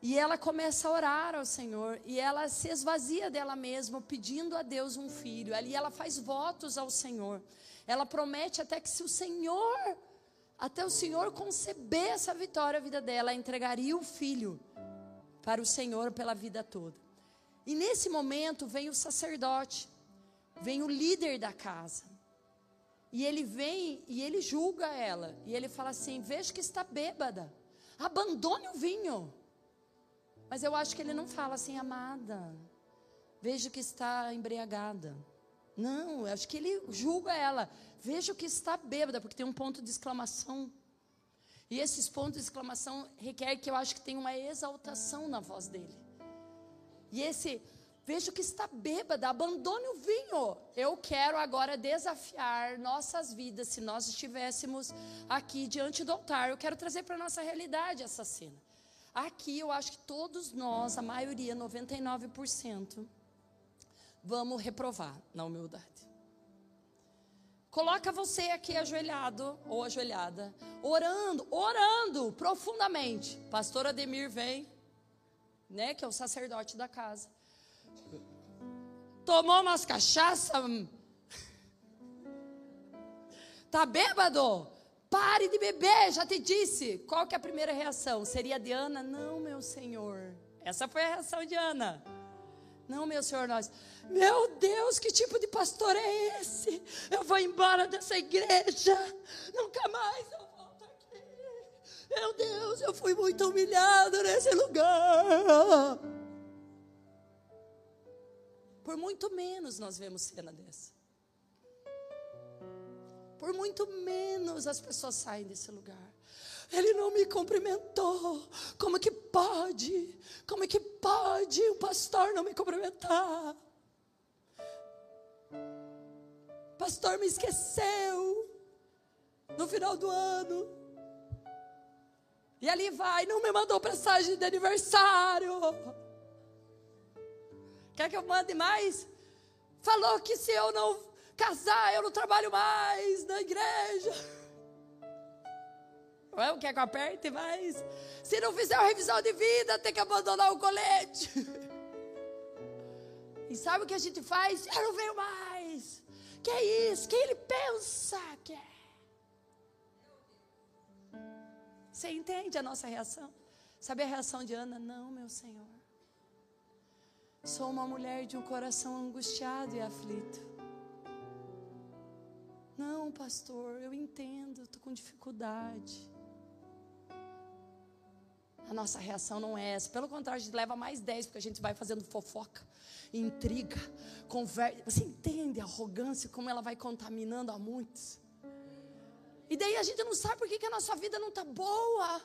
E ela começa a orar ao Senhor e ela se esvazia dela mesma, pedindo a Deus um filho. Ali ela faz votos ao Senhor. Ela promete até que se o Senhor, até o Senhor conceber essa vitória na vida dela, entregaria o filho para o Senhor pela vida toda. E nesse momento vem o sacerdote, vem o líder da casa. E ele vem e ele julga ela. E ele fala assim: Veja que está bêbada. Abandone o vinho. Mas eu acho que ele não fala assim, amada, veja que está embriagada. Não, eu acho que ele julga ela. Veja que está bêbada, porque tem um ponto de exclamação. E esses pontos de exclamação requer que eu acho que tem uma exaltação na voz dele. E esse, veja que está bêbada, abandone o vinho. Eu quero agora desafiar nossas vidas, se nós estivéssemos aqui diante do altar. Eu quero trazer para a nossa realidade essa cena. Aqui eu acho que todos nós, a maioria, 99%, vamos reprovar na humildade. Coloca você aqui ajoelhado ou ajoelhada, orando, orando profundamente. Pastor Ademir vem, né, que é o sacerdote da casa. Tomou umas cachaça. Tá bêbado? Pare de beber, já te disse. Qual que é a primeira reação? Seria de Ana? Não, meu Senhor. Essa foi a reação de Ana. Não, meu Senhor, nós. Meu Deus, que tipo de pastor é esse? Eu vou embora dessa igreja. Nunca mais eu volto aqui. Meu Deus, eu fui muito humilhado nesse lugar. Por muito menos nós vemos cena dessa por muito menos as pessoas saem desse lugar. Ele não me cumprimentou. Como que pode? Como que pode um pastor não me cumprimentar? Pastor me esqueceu no final do ano. E ali vai, não me mandou mensagem de aniversário. Quer que eu mande mais? Falou que se eu não casar, eu não trabalho mais na igreja. Quer que eu aperte mais? Se não fizer uma revisão de vida, tem que abandonar o colete. E sabe o que a gente faz? Eu não venho mais. Que é isso? Quem ele pensa que é? Você entende a nossa reação? Sabe a reação de Ana? Não, meu Senhor. Sou uma mulher de um coração angustiado e aflito. Não, pastor, eu entendo, estou com dificuldade. A nossa reação não é essa. Pelo contrário, a gente leva mais 10, porque a gente vai fazendo fofoca, intriga, conversa. Você entende a arrogância, como ela vai contaminando a muitos? E daí a gente não sabe por que, que a nossa vida não está boa.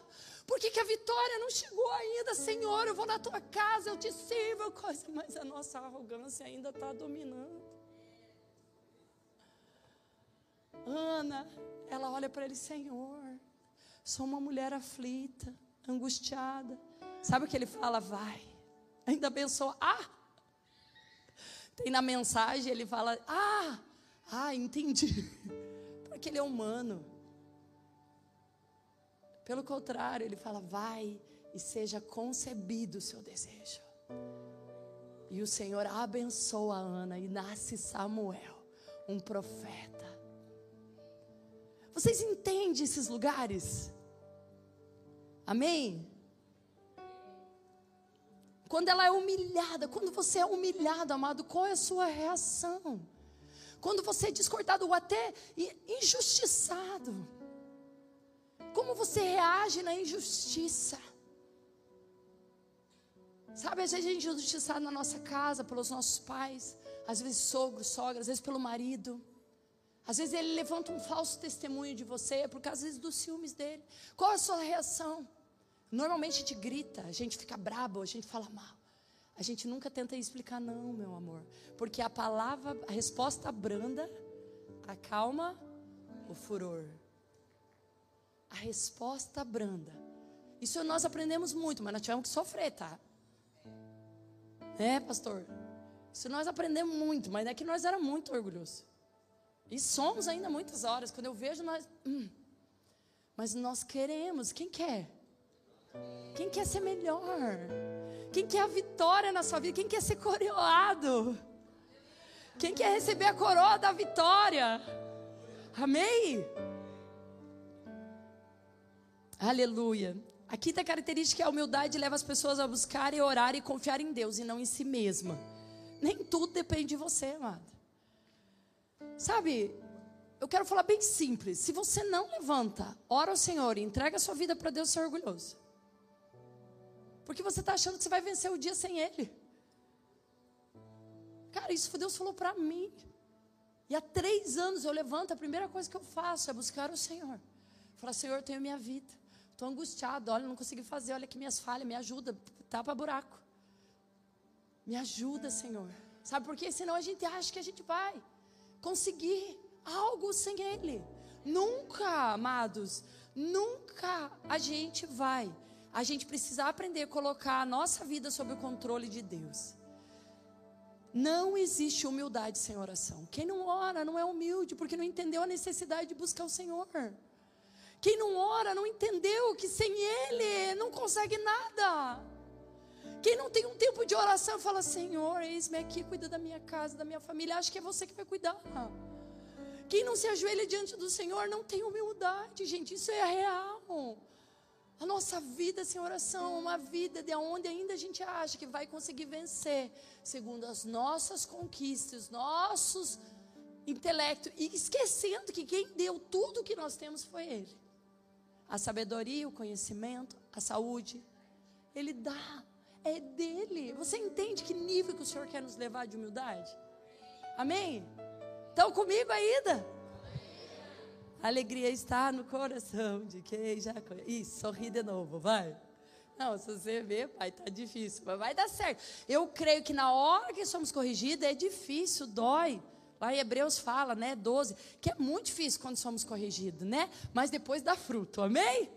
Por que, que a vitória não chegou ainda, Senhor? Eu vou na tua casa, eu te sirvo, coisa. Mas a nossa arrogância ainda está dominando. Ana, ela olha para ele, Senhor, sou uma mulher aflita, angustiada. Sabe o que ele fala? Vai. Ainda abençoa. Ah! Tem na mensagem, ele fala: Ah, ah, entendi. Porque ele é humano. Pelo contrário, ele fala: Vai e seja concebido o seu desejo. E o Senhor abençoa a Ana e nasce Samuel, um profeta. Vocês entendem esses lugares? Amém? Quando ela é humilhada, quando você é humilhado, amado, qual é a sua reação? Quando você é descortado ou até injustiçado, como você reage na injustiça? Sabe, às vezes a gente é injustiçado na nossa casa, pelos nossos pais, às vezes sogro, sogra, às vezes pelo marido. Às vezes ele levanta um falso testemunho de você por causa às vezes dos ciúmes dele. Qual é a sua reação? Normalmente a gente grita, a gente fica brabo, a gente fala mal. A gente nunca tenta explicar, não, meu amor. Porque a palavra, a resposta branda acalma o furor. A resposta branda. Isso nós aprendemos muito, mas nós tivemos que sofrer, tá? É, pastor. Isso nós aprendemos muito, mas é que nós era muito orgulhosos. E somos ainda muitas horas. Quando eu vejo nós. Hum, mas nós queremos. Quem quer? Quem quer ser melhor? Quem quer a vitória na sua vida? Quem quer ser coroado? Quem quer receber a coroa da vitória? Amém? Aleluia. A quinta característica é a humildade leva as pessoas a buscar e orar e confiar em Deus e não em si mesma. Nem tudo depende de você, amado. Sabe, eu quero falar bem simples. Se você não levanta, ora ao Senhor e entrega a sua vida para Deus, ser orgulhoso. Porque você está achando que você vai vencer o dia sem Ele. Cara, isso Deus falou para mim. E há três anos eu levanto, a primeira coisa que eu faço é buscar o Senhor. Falar, Senhor, eu tenho minha vida. Estou angustiado, olha, não consegui fazer, olha aqui minhas falhas, me ajuda, tapa buraco. Me ajuda, Senhor. Sabe por quê? Senão a gente acha que a gente vai conseguir algo sem Ele. Nunca, amados, nunca a gente vai a gente precisa aprender a colocar a nossa vida sob o controle de Deus. Não existe humildade sem oração. Quem não ora não é humilde, porque não entendeu a necessidade de buscar o Senhor. Quem não ora não entendeu que sem Ele não consegue nada. Quem não tem um tempo de oração fala: Senhor, eis-me aqui, cuida da minha casa, da minha família. Acho que é você que vai cuidar. Quem não se ajoelha diante do Senhor não tem humildade, gente. Isso é real. A nossa vida sem oração é uma vida de onde ainda a gente acha que vai conseguir vencer, segundo as nossas conquistas, nossos intelectos, e esquecendo que quem deu tudo que nós temos foi Ele. A sabedoria, o conhecimento, a saúde, Ele dá, é dele. Você entende que nível que o Senhor quer nos levar de humildade? Amém? Estão comigo ainda? A alegria está no coração de quem já conhece. Isso, sorri de novo, vai. Não, se você ver, pai, tá difícil, mas vai dar certo. Eu creio que na hora que somos corrigidos é difícil, dói. Lá em Hebreus fala, né, 12, que é muito difícil quando somos corrigidos, né? Mas depois dá fruto, amém?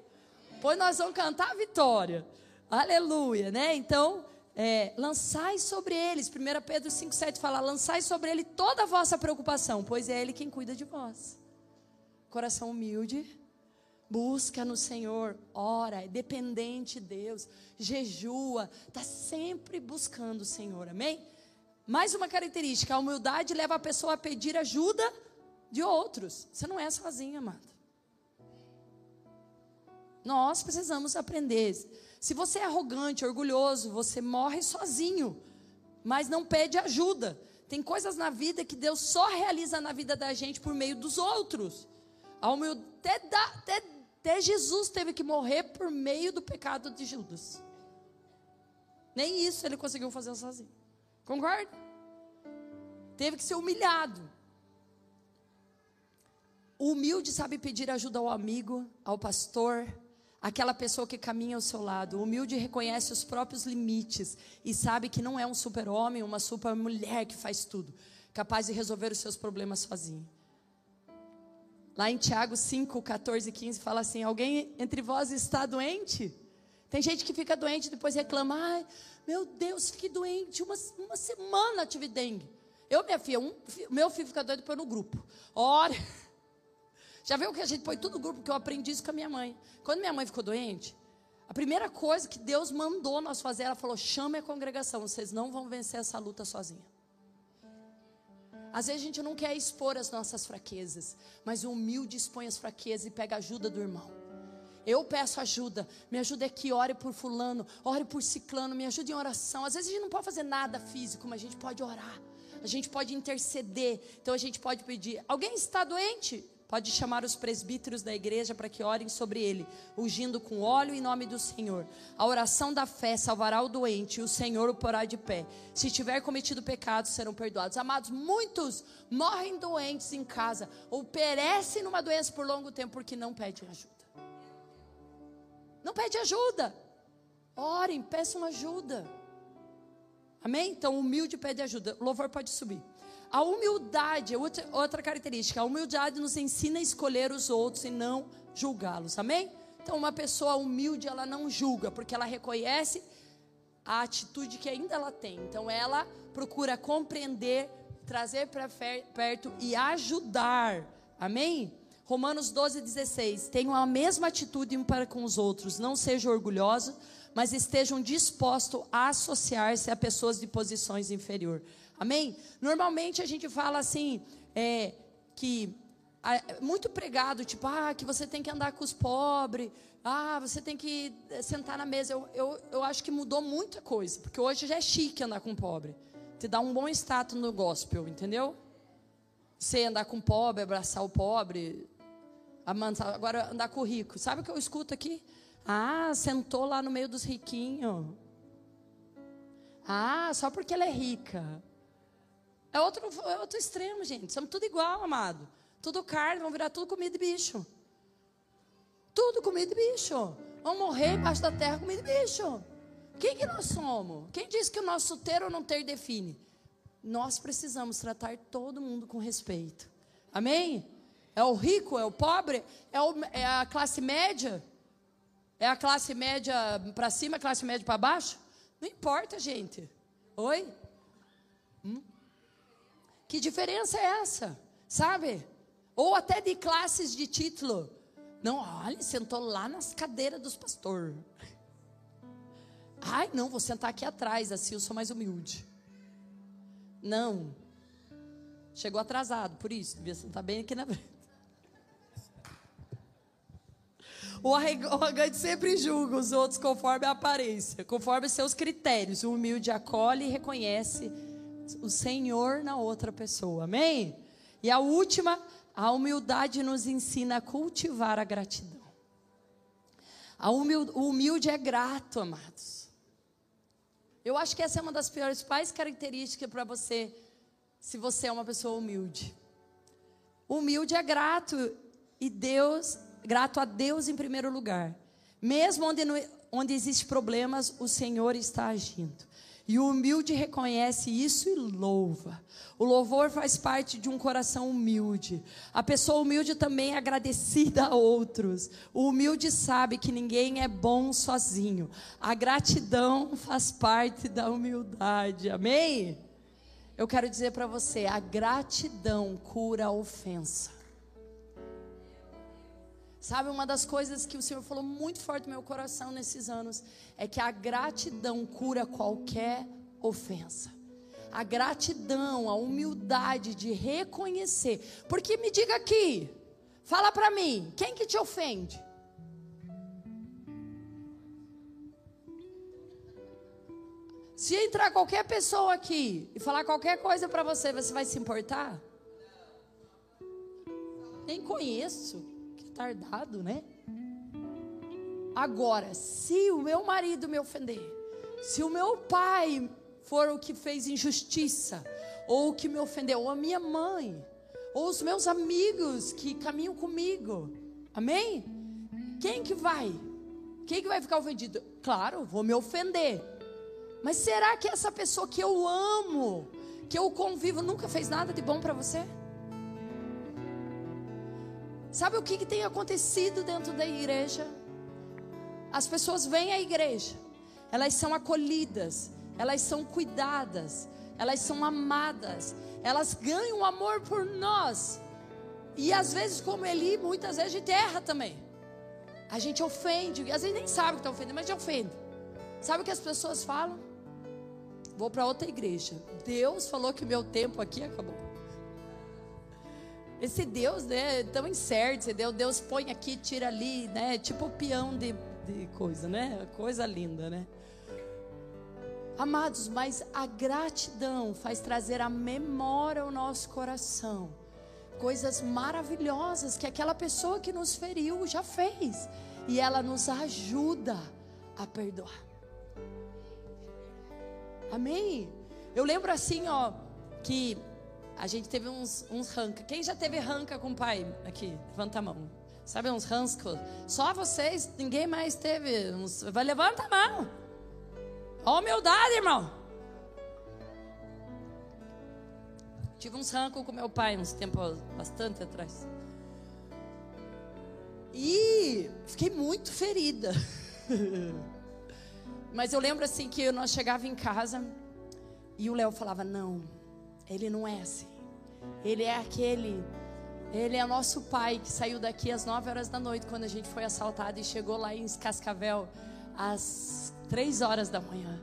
Pois nós vamos cantar a vitória. Aleluia, né? Então, é, lançai sobre eles, 1 Pedro 5,7 fala: lançai sobre ele toda a vossa preocupação, pois é ele quem cuida de vós coração humilde, busca no Senhor, ora, é dependente de Deus, jejua, está sempre buscando o Senhor, amém? Mais uma característica, a humildade leva a pessoa a pedir ajuda de outros. Você não é sozinho, amado. Nós precisamos aprender. Se você é arrogante, orgulhoso, você morre sozinho, mas não pede ajuda. Tem coisas na vida que Deus só realiza na vida da gente por meio dos outros. A humildade, até, até Jesus teve que morrer por meio do pecado de Judas. Nem isso ele conseguiu fazer sozinho. Concorda? Teve que ser humilhado. O humilde sabe pedir ajuda ao amigo, ao pastor, aquela pessoa que caminha ao seu lado. O humilde reconhece os próprios limites e sabe que não é um super-homem, uma super-mulher que faz tudo, capaz de resolver os seus problemas sozinho. Lá em Tiago 5, 14 e 15 fala assim: Alguém entre vós está doente? Tem gente que fica doente e depois reclama: Ai, meu Deus, fiquei doente, uma, uma semana tive dengue. Eu, minha filha, um, meu filho fica doido põe no grupo. Ora, já viu que a gente põe tudo no grupo, que eu aprendi isso com a minha mãe. Quando minha mãe ficou doente, a primeira coisa que Deus mandou nós fazer, ela falou: chame a congregação, vocês não vão vencer essa luta sozinha. Às vezes a gente não quer expor as nossas fraquezas, mas o humilde expõe as fraquezas e pega a ajuda do irmão. Eu peço ajuda, me ajuda aqui, ore por fulano, ore por ciclano, me ajude em oração. Às vezes a gente não pode fazer nada físico, mas a gente pode orar, a gente pode interceder, então a gente pode pedir. Alguém está doente? Pode chamar os presbíteros da igreja para que orem sobre ele, ungindo com óleo em nome do Senhor. A oração da fé salvará o doente e o Senhor o porá de pé. Se tiver cometido pecados, serão perdoados. Amados, muitos morrem doentes em casa ou perecem numa doença por longo tempo porque não pedem ajuda. Não pede ajuda. Orem, peçam ajuda. Amém? Então, humilde pede ajuda. Louvor pode subir. A humildade, outra, outra característica, a humildade nos ensina a escolher os outros e não julgá-los. Amém? Então, uma pessoa humilde, ela não julga, porque ela reconhece a atitude que ainda ela tem. Então, ela procura compreender, trazer para perto e ajudar. Amém? Romanos 12, 16. Tenham a mesma atitude um para com os outros. Não sejam orgulhosos, mas estejam dispostos a associar-se a pessoas de posições inferiores. Amém? Normalmente a gente fala assim, é, que muito pregado, tipo, ah, que você tem que andar com os pobres, ah, você tem que eh, sentar na mesa. Eu, eu, eu acho que mudou muita coisa, porque hoje já é chique andar com pobre. Te dá um bom status no gospel, entendeu? Você andar com pobre, abraçar o pobre, agora andar com o rico. Sabe o que eu escuto aqui? Ah, sentou lá no meio dos riquinhos. Ah, só porque ela é rica. É outro, é outro extremo, gente. Somos tudo igual, amado. Tudo carne, vamos virar tudo comida de bicho. Tudo comida de bicho. Vamos morrer embaixo da terra comida de bicho. Quem que nós somos? Quem diz que o nosso ter ou não ter define? Nós precisamos tratar todo mundo com respeito. Amém? É o rico, é o pobre, é, o, é a classe média, é a classe média para cima, a classe média para baixo? Não importa, gente. Oi? Hum? Que diferença é essa? Sabe? Ou até de classes de título. Não, olha, sentou lá nas cadeiras dos pastores. Ai, não, vou sentar aqui atrás, assim eu sou mais humilde. Não. Chegou atrasado, por isso, devia sentar bem aqui na frente. O arrogante sempre julga os outros conforme a aparência, conforme seus critérios. O humilde acolhe e reconhece o Senhor na outra pessoa. Amém? E a última, a humildade nos ensina a cultivar a gratidão. A humilde, o humilde é grato, amados. Eu acho que essa é uma das principais características para você, se você é uma pessoa humilde. Humilde é grato e Deus, grato a Deus em primeiro lugar. Mesmo onde, onde existem problemas, o Senhor está agindo. E o humilde reconhece isso e louva. O louvor faz parte de um coração humilde. A pessoa humilde também é agradecida a outros. O humilde sabe que ninguém é bom sozinho. A gratidão faz parte da humildade. Amém? Eu quero dizer para você: a gratidão cura a ofensa. Sabe, uma das coisas que o Senhor falou muito forte no meu coração nesses anos é que a gratidão cura qualquer ofensa. A gratidão, a humildade de reconhecer. Porque me diga aqui, fala para mim, quem que te ofende? Se entrar qualquer pessoa aqui e falar qualquer coisa para você, você vai se importar? Nem conheço retardado, né? Agora, se o meu marido me ofender, se o meu pai for o que fez injustiça, ou o que me ofendeu, ou a minha mãe, ou os meus amigos que caminham comigo, amém? Quem que vai? Quem que vai ficar ofendido? Claro, vou me ofender. Mas será que essa pessoa que eu amo, que eu convivo, nunca fez nada de bom para você? Sabe o que, que tem acontecido dentro da igreja? As pessoas vêm à igreja, elas são acolhidas, elas são cuidadas, elas são amadas, elas ganham amor por nós. E às vezes, como Eli, muitas vezes a gente erra também. A gente ofende, às vezes nem sabe que está ofendendo, mas a gente ofende. Sabe o que as pessoas falam? Vou para outra igreja. Deus falou que meu tempo aqui acabou. Esse Deus, né, tão incerto, esse Deus, Deus põe aqui, tira ali, né, tipo peão de, de coisa, né, coisa linda, né. Amados, mas a gratidão faz trazer a memória ao nosso coração coisas maravilhosas que aquela pessoa que nos feriu já fez e ela nos ajuda a perdoar. Amém? Eu lembro assim, ó, que a gente teve uns, uns ranca. Quem já teve ranca com o pai aqui? Levanta a mão. Sabe uns rancos? Só vocês, ninguém mais teve. Uns... Vai, levanta a mão. Ó, humildade, irmão. Tive uns rancos com meu pai uns tempos bastante atrás. E fiquei muito ferida. Mas eu lembro assim que nós chegava em casa e o Léo falava: "Não, ele não é assim. Ele é aquele ele é nosso pai que saiu daqui às 9 horas da noite quando a gente foi assaltado e chegou lá em Cascavel às 3 horas da manhã.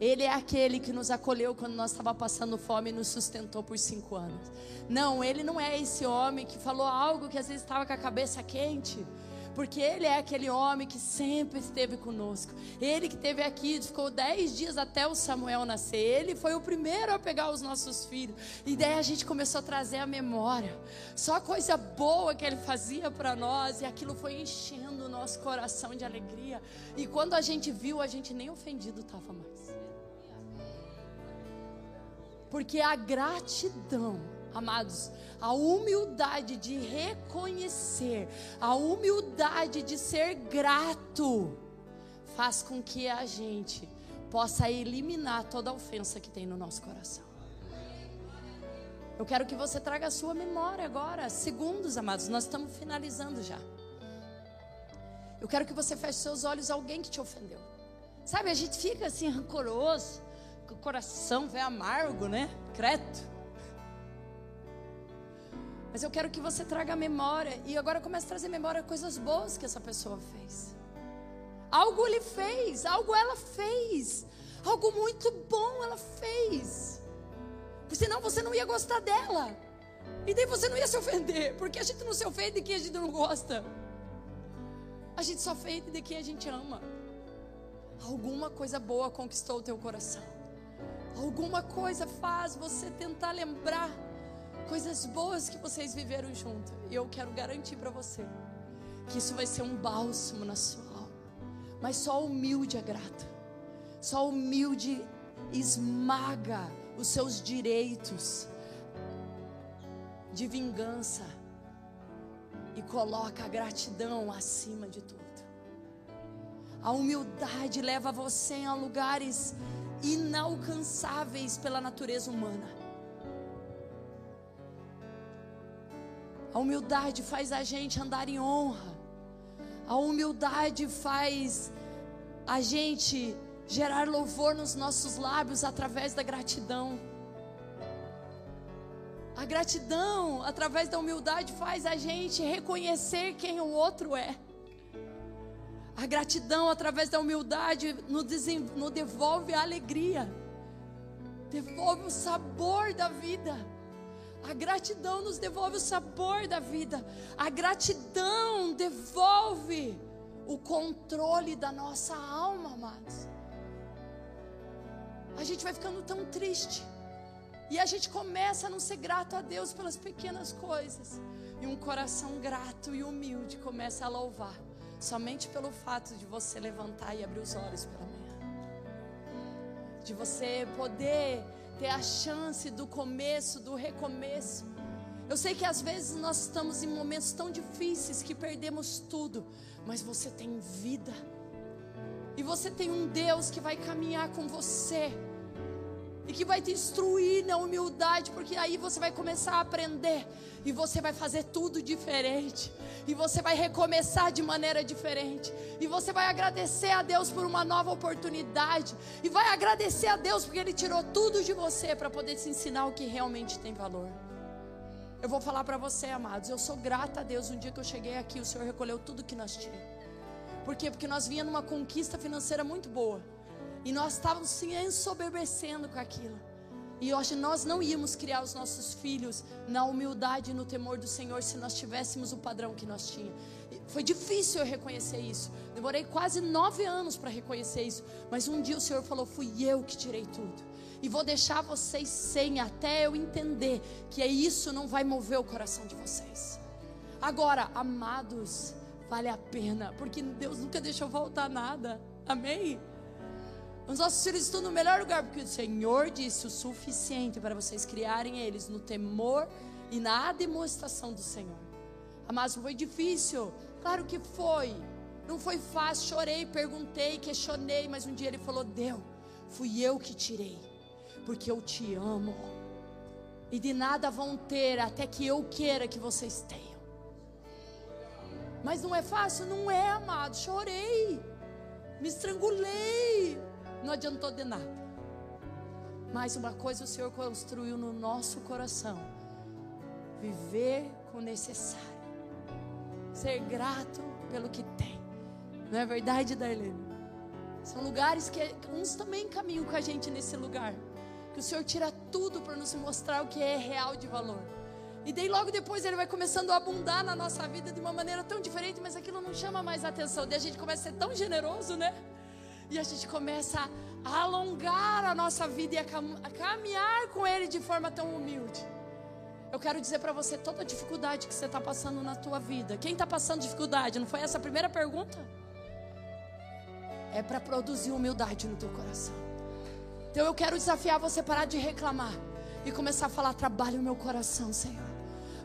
Ele é aquele que nos acolheu quando nós estava passando fome e nos sustentou por cinco anos. Não, ele não é esse homem que falou algo que às vezes estava com a cabeça quente porque Ele é aquele homem que sempre esteve conosco. Ele que esteve aqui, ficou dez dias até o Samuel nascer. Ele foi o primeiro a pegar os nossos filhos. E daí a gente começou a trazer a memória. Só coisa boa que Ele fazia para nós. E aquilo foi enchendo o nosso coração de alegria. E quando a gente viu, a gente nem ofendido estava mais. Porque a gratidão amados, a humildade de reconhecer, a humildade de ser grato, faz com que a gente possa eliminar toda a ofensa que tem no nosso coração. Eu quero que você traga a sua memória agora, segundos, amados, nós estamos finalizando já. Eu quero que você feche seus olhos a alguém que te ofendeu. Sabe, a gente fica assim rancoroso, o coração vem amargo, né? Creto. Mas eu quero que você traga memória e agora comece a trazer memória coisas boas que essa pessoa fez. Algo ele fez, algo ela fez, algo muito bom ela fez. Porque senão você não ia gostar dela. E daí você não ia se ofender, porque a gente não se ofende de quem a gente não gosta. A gente só ofende de quem a gente ama. Alguma coisa boa conquistou o teu coração. Alguma coisa faz você tentar lembrar coisas boas que vocês viveram junto. E eu quero garantir para você que isso vai ser um bálsamo na sua alma. Mas só humilde é grato. Só humilde esmaga os seus direitos de vingança e coloca a gratidão acima de tudo. A humildade leva você a lugares inalcançáveis pela natureza humana. A humildade faz a gente andar em honra. A humildade faz a gente gerar louvor nos nossos lábios através da gratidão. A gratidão, através da humildade, faz a gente reconhecer quem o outro é. A gratidão, através da humildade, nos devolve a alegria, devolve o sabor da vida. A gratidão nos devolve o sabor da vida. A gratidão devolve o controle da nossa alma, amados. A gente vai ficando tão triste. E a gente começa a não ser grato a Deus pelas pequenas coisas. E um coração grato e humilde começa a louvar. Somente pelo fato de você levantar e abrir os olhos pela manhã. De você poder ter a chance do começo, do recomeço. Eu sei que às vezes nós estamos em momentos tão difíceis que perdemos tudo, mas você tem vida. E você tem um Deus que vai caminhar com você. E que vai te instruir na humildade, porque aí você vai começar a aprender e você vai fazer tudo diferente. E você vai recomeçar de maneira diferente. E você vai agradecer a Deus por uma nova oportunidade. E vai agradecer a Deus porque Ele tirou tudo de você para poder te ensinar o que realmente tem valor. Eu vou falar para você, amados. Eu sou grata a Deus. Um dia que eu cheguei aqui, o Senhor recolheu tudo que nós tínhamos. Por quê? Porque nós vinha numa conquista financeira muito boa. E nós estávamos se ensoberbecendo com aquilo. E hoje nós não íamos criar os nossos filhos na humildade e no temor do Senhor se nós tivéssemos o padrão que nós tínhamos. Foi difícil eu reconhecer isso. Demorei quase nove anos para reconhecer isso. Mas um dia o Senhor falou: fui eu que tirei tudo. E vou deixar vocês sem até eu entender que é isso não vai mover o coração de vocês. Agora, amados, vale a pena, porque Deus nunca deixou faltar nada. Amém? Os nossos filhos estão no melhor lugar, porque o Senhor disse o suficiente para vocês criarem eles no temor e na demonstração do Senhor. Mas foi difícil? Claro que foi. Não foi fácil, chorei, perguntei, questionei, mas um dia ele falou: Deu, fui eu que tirei, porque eu te amo. E de nada vão ter até que eu queira que vocês tenham. Mas não é fácil? Não é, amado. Chorei, me estrangulei, não adiantou de nada. Mas uma coisa o Senhor construiu no nosso coração: viver com o necessário, ser grato pelo que tem. Não é verdade, Darlene? São lugares que uns também caminham com a gente nesse lugar. Que o Senhor tira tudo para nos mostrar o que é real de valor. E daí logo depois ele vai começando a abundar na nossa vida de uma maneira tão diferente, mas aquilo não chama mais atenção. Daí a gente começa a ser tão generoso, né? E a gente começa a alongar a nossa vida e a, caminhar com Ele de forma tão humilde. Eu quero dizer para você toda a dificuldade que você está passando na tua vida. Quem está passando dificuldade? Não foi essa a primeira pergunta? É para produzir humildade no teu coração. Então eu quero desafiar você a parar de reclamar e começar a falar: trabalhe o meu coração, Senhor.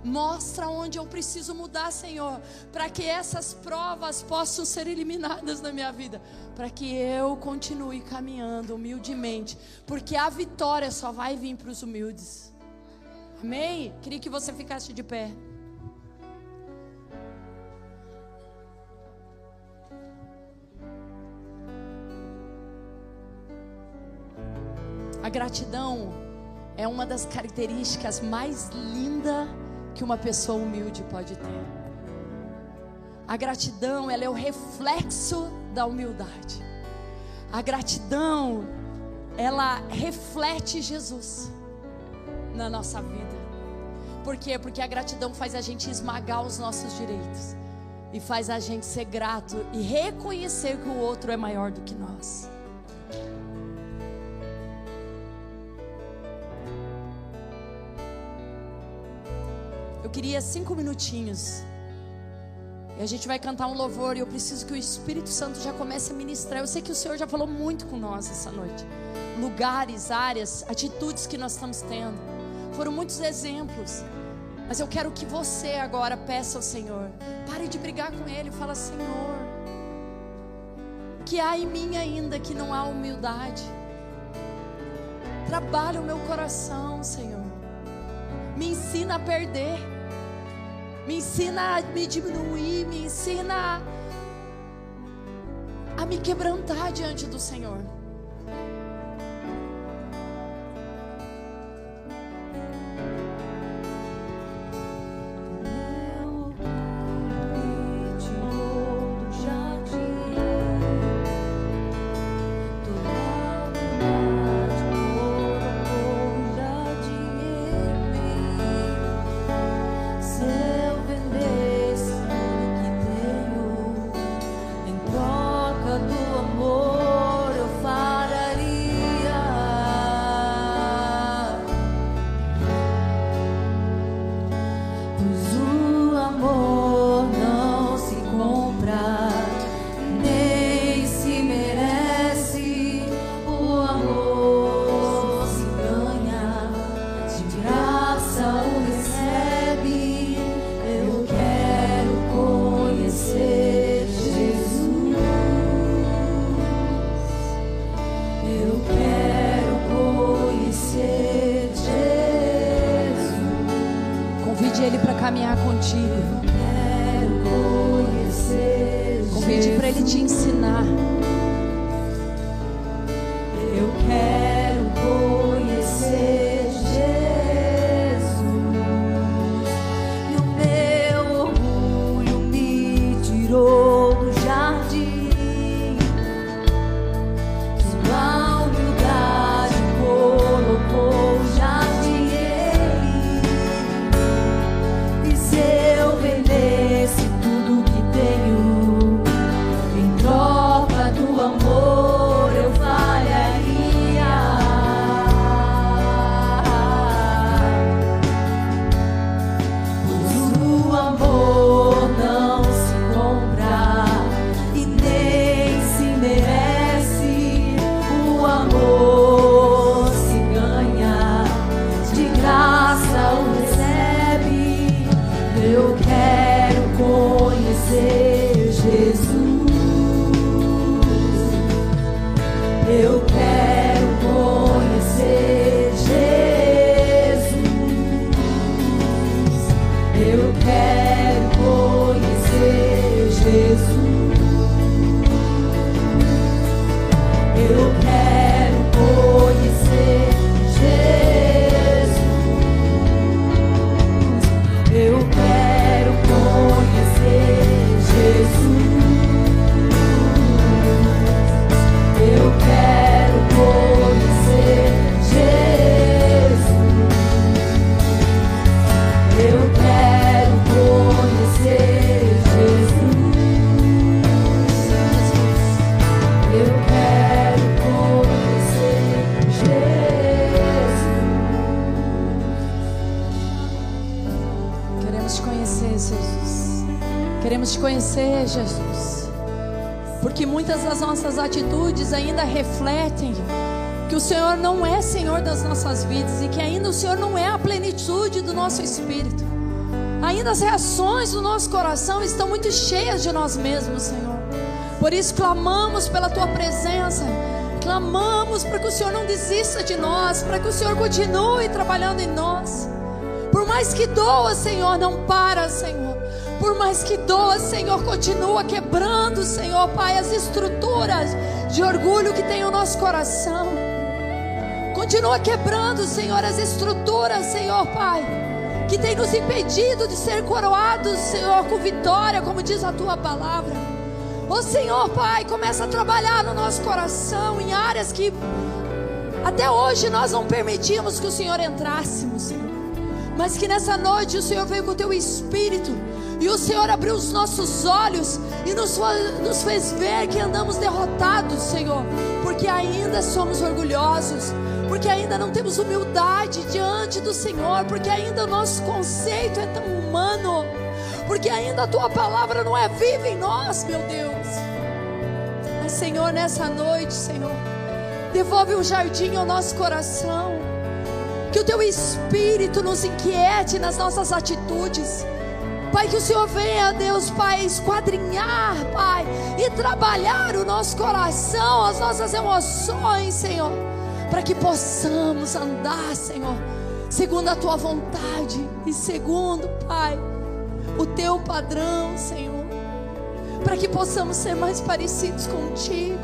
Mostra onde eu preciso mudar, Senhor, para que essas provas possam ser eliminadas na minha vida, para que eu continue caminhando humildemente, porque a vitória só vai vir para os humildes. Amém? Queria que você ficasse de pé. A gratidão é uma das características mais lindas que uma pessoa humilde pode ter. A gratidão, ela é o reflexo da humildade. A gratidão, ela reflete Jesus na nossa vida. Por quê? Porque a gratidão faz a gente esmagar os nossos direitos e faz a gente ser grato e reconhecer que o outro é maior do que nós. Queria cinco minutinhos. E a gente vai cantar um louvor e eu preciso que o Espírito Santo já comece a ministrar. Eu sei que o Senhor já falou muito com nós essa noite. Lugares, áreas, atitudes que nós estamos tendo. Foram muitos exemplos. Mas eu quero que você agora peça ao Senhor. Pare de brigar com Ele. Fala, Senhor, que há em mim ainda que não há humildade. Trabalha o meu coração, Senhor. Me ensina a perder. Me ensina a me diminuir, me ensina a me quebrantar diante do Senhor. Caminhar contigo. Convide para Ele te ensinar. Senhor não é Senhor das nossas vidas e que ainda o Senhor não é a plenitude do nosso espírito. Ainda as reações do nosso coração estão muito cheias de nós mesmos, Senhor. Por isso clamamos pela tua presença. Clamamos para que o Senhor não desista de nós, para que o Senhor continue trabalhando em nós. Por mais que doa, Senhor, não para, Senhor. Por mais que doa, Senhor, continua quebrando, Senhor, Pai, as estruturas de orgulho que tem o nosso coração. Continua quebrando, Senhor, as estruturas, Senhor, Pai, que tem nos impedido de ser coroados, Senhor, com vitória, como diz a tua palavra. Ô Senhor, Pai, começa a trabalhar no nosso coração em áreas que até hoje nós não permitimos que o Senhor entrássemos, Senhor. Mas que nessa noite o Senhor veio com o teu espírito e o Senhor abriu os nossos olhos e nos, nos fez ver que andamos derrotados, Senhor, porque ainda somos orgulhosos, porque ainda não temos humildade diante do Senhor, porque ainda o nosso conceito é tão humano, porque ainda a tua palavra não é viva em nós, meu Deus. Mas, Senhor, nessa noite, Senhor, devolve um jardim ao nosso coração. Que o teu espírito nos inquiete nas nossas atitudes. Pai, que o Senhor venha, Deus, Pai, esquadrinhar, Pai, e trabalhar o nosso coração, as nossas emoções, Senhor, para que possamos andar, Senhor, segundo a tua vontade e segundo, Pai, o teu padrão, Senhor, para que possamos ser mais parecidos contigo.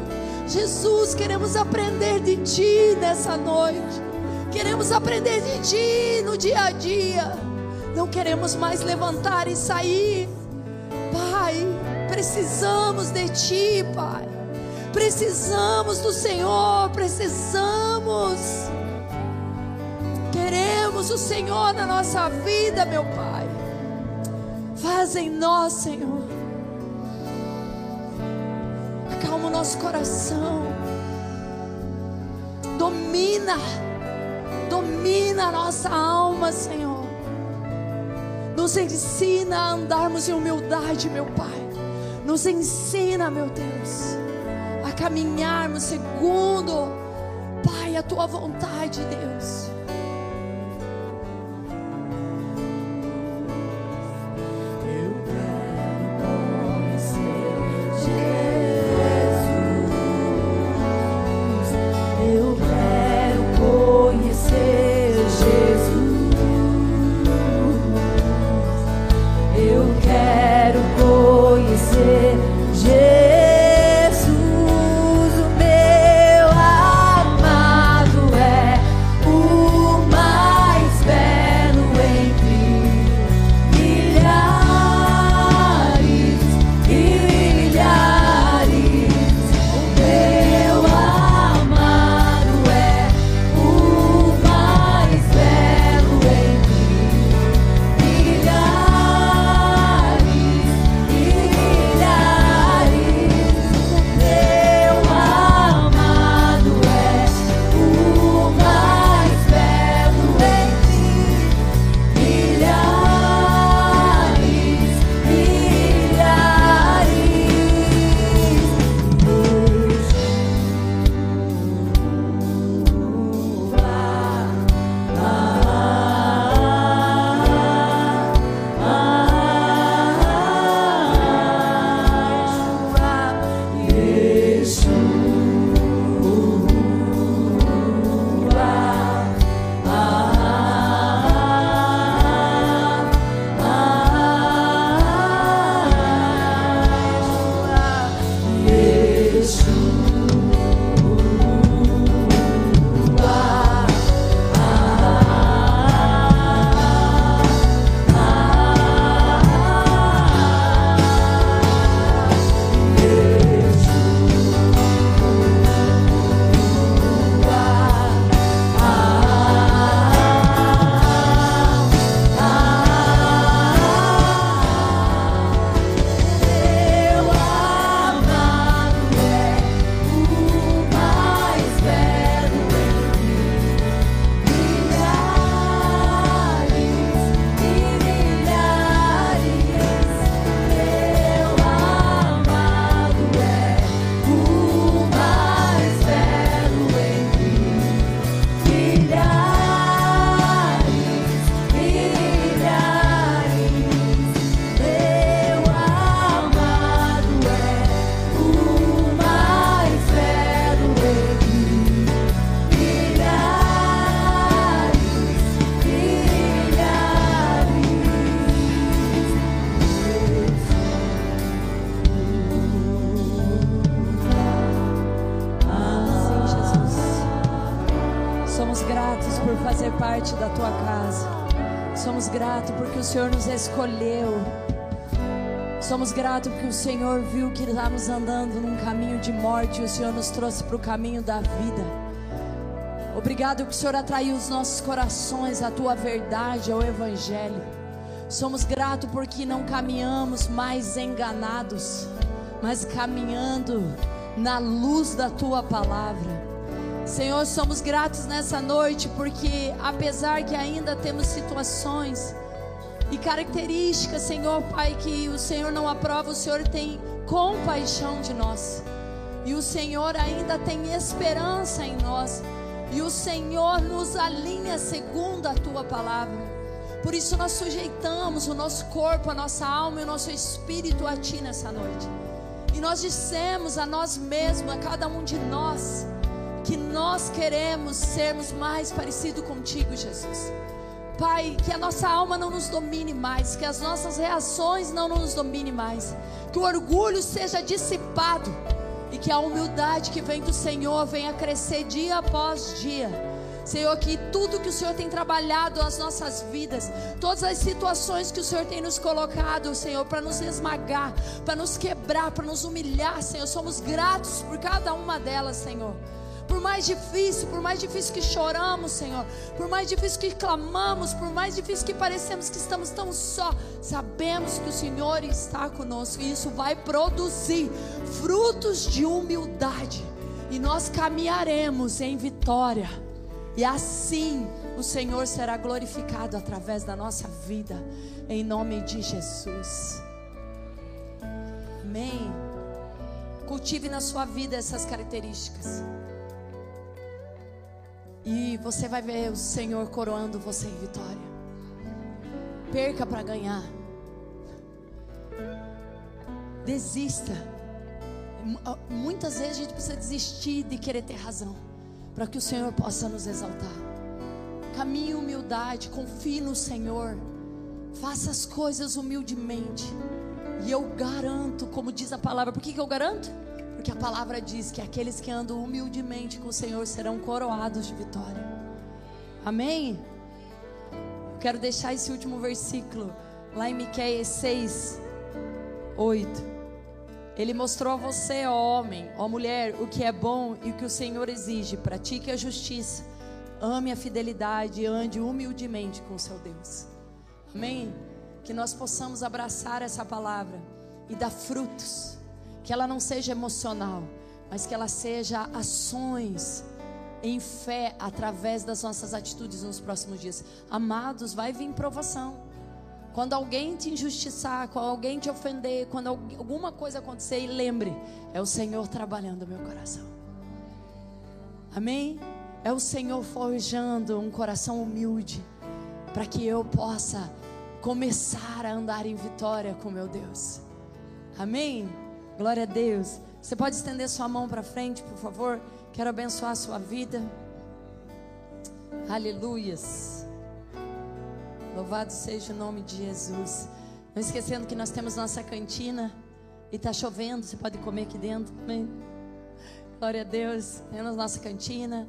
Jesus, queremos aprender de ti nessa noite. Queremos aprender de ti no dia a dia. Não queremos mais levantar e sair. Pai, precisamos de ti, Pai. Precisamos do Senhor, precisamos. Queremos o Senhor na nossa vida, meu Pai. Faz em nós, Senhor. Acalma o nosso coração. Domina domina a nossa alma, Senhor. Nos ensina a andarmos em humildade, meu Pai. Nos ensina, meu Deus, caminharmos segundo, Pai, a tua vontade, Deus. Senhor viu que estávamos andando num caminho de morte e o Senhor nos trouxe para o caminho da vida. Obrigado que o Senhor atraiu os nossos corações à tua verdade, ao Evangelho. Somos gratos porque não caminhamos mais enganados, mas caminhando na luz da tua palavra. Senhor, somos gratos nessa noite porque, apesar que ainda temos situações e características, Senhor Pai, que o Senhor não aprova, o Senhor tem compaixão de nós. E o Senhor ainda tem esperança em nós. E o Senhor nos alinha segundo a tua palavra. Por isso nós sujeitamos o nosso corpo, a nossa alma e o nosso espírito a ti nessa noite. E nós dissemos a nós mesmos, a cada um de nós, que nós queremos sermos mais parecidos contigo, Jesus. Pai, que a nossa alma não nos domine mais, que as nossas reações não nos domine mais, que o orgulho seja dissipado e que a humildade que vem do Senhor venha crescer dia após dia. Senhor, que tudo que o Senhor tem trabalhado nas nossas vidas, todas as situações que o Senhor tem nos colocado, Senhor, para nos esmagar, para nos quebrar, para nos humilhar, Senhor, somos gratos por cada uma delas, Senhor. Por mais difícil, por mais difícil que choramos, Senhor, por mais difícil que clamamos, por mais difícil que parecemos que estamos tão só, sabemos que o Senhor está conosco e isso vai produzir frutos de humildade e nós caminharemos em vitória. E assim o Senhor será glorificado através da nossa vida, em nome de Jesus. Amém. Cultive na sua vida essas características. E você vai ver o Senhor coroando você em vitória. Perca para ganhar. Desista. Muitas vezes a gente precisa desistir de querer ter razão, para que o Senhor possa nos exaltar. Caminhe humildade, confie no Senhor. Faça as coisas humildemente. E eu garanto, como diz a palavra, por que, que eu garanto? Porque a palavra diz que aqueles que andam humildemente com o Senhor serão coroados de vitória. Amém? Eu quero deixar esse último versículo lá em Miqueias 6, 8. Ele mostrou a você, ó homem, ó mulher, o que é bom e o que o Senhor exige. Pratique a justiça, ame a fidelidade e ande humildemente com o seu Deus. Amém? Que nós possamos abraçar essa palavra e dar frutos que ela não seja emocional, mas que ela seja ações em fé através das nossas atitudes nos próximos dias. Amados, vai vir provação. Quando alguém te injustiçar, quando alguém te ofender, quando alguma coisa acontecer, lembre, é o Senhor trabalhando meu coração. Amém? É o Senhor forjando um coração humilde para que eu possa começar a andar em vitória com meu Deus. Amém? Glória a Deus. Você pode estender sua mão para frente, por favor? Quero abençoar a sua vida. Aleluias. Louvado seja o nome de Jesus. Não esquecendo que nós temos nossa cantina e está chovendo, você pode comer aqui dentro também. Glória a Deus. Temos nossa cantina.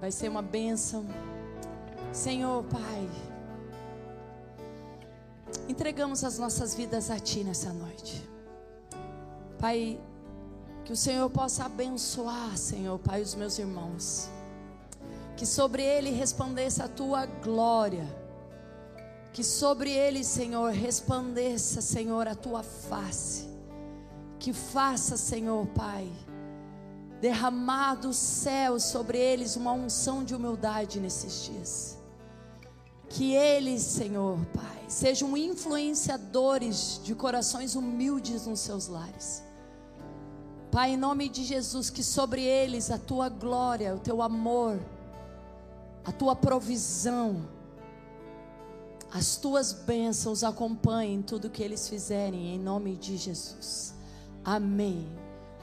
Vai ser uma bênção. Senhor, Pai, entregamos as nossas vidas a Ti nessa noite. Pai, que o Senhor possa abençoar, Senhor, Pai, os meus irmãos. Que sobre ele resplandeça a tua glória. Que sobre ele, Senhor, resplandeça, Senhor, a tua face. Que faça, Senhor, Pai, derramar do céu sobre eles uma unção de humildade nesses dias. Que eles, Senhor, Pai, sejam influenciadores de corações humildes nos seus lares. Pai, em nome de Jesus, que sobre eles a tua glória, o teu amor, a tua provisão, as tuas bênçãos acompanhem tudo que eles fizerem, em nome de Jesus. Amém.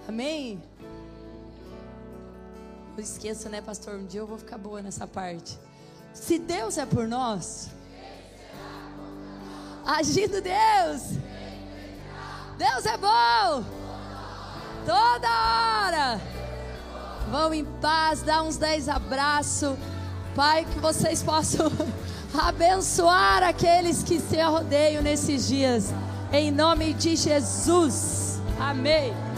Amém. Eu esqueço, né, pastor? Um dia eu vou ficar boa nessa parte. Se Deus é por nós, agindo Deus, Deus é bom. Toda hora. Vão em paz, dá uns dez abraços. Pai, que vocês possam abençoar aqueles que se rodeiam nesses dias. Em nome de Jesus. Amém.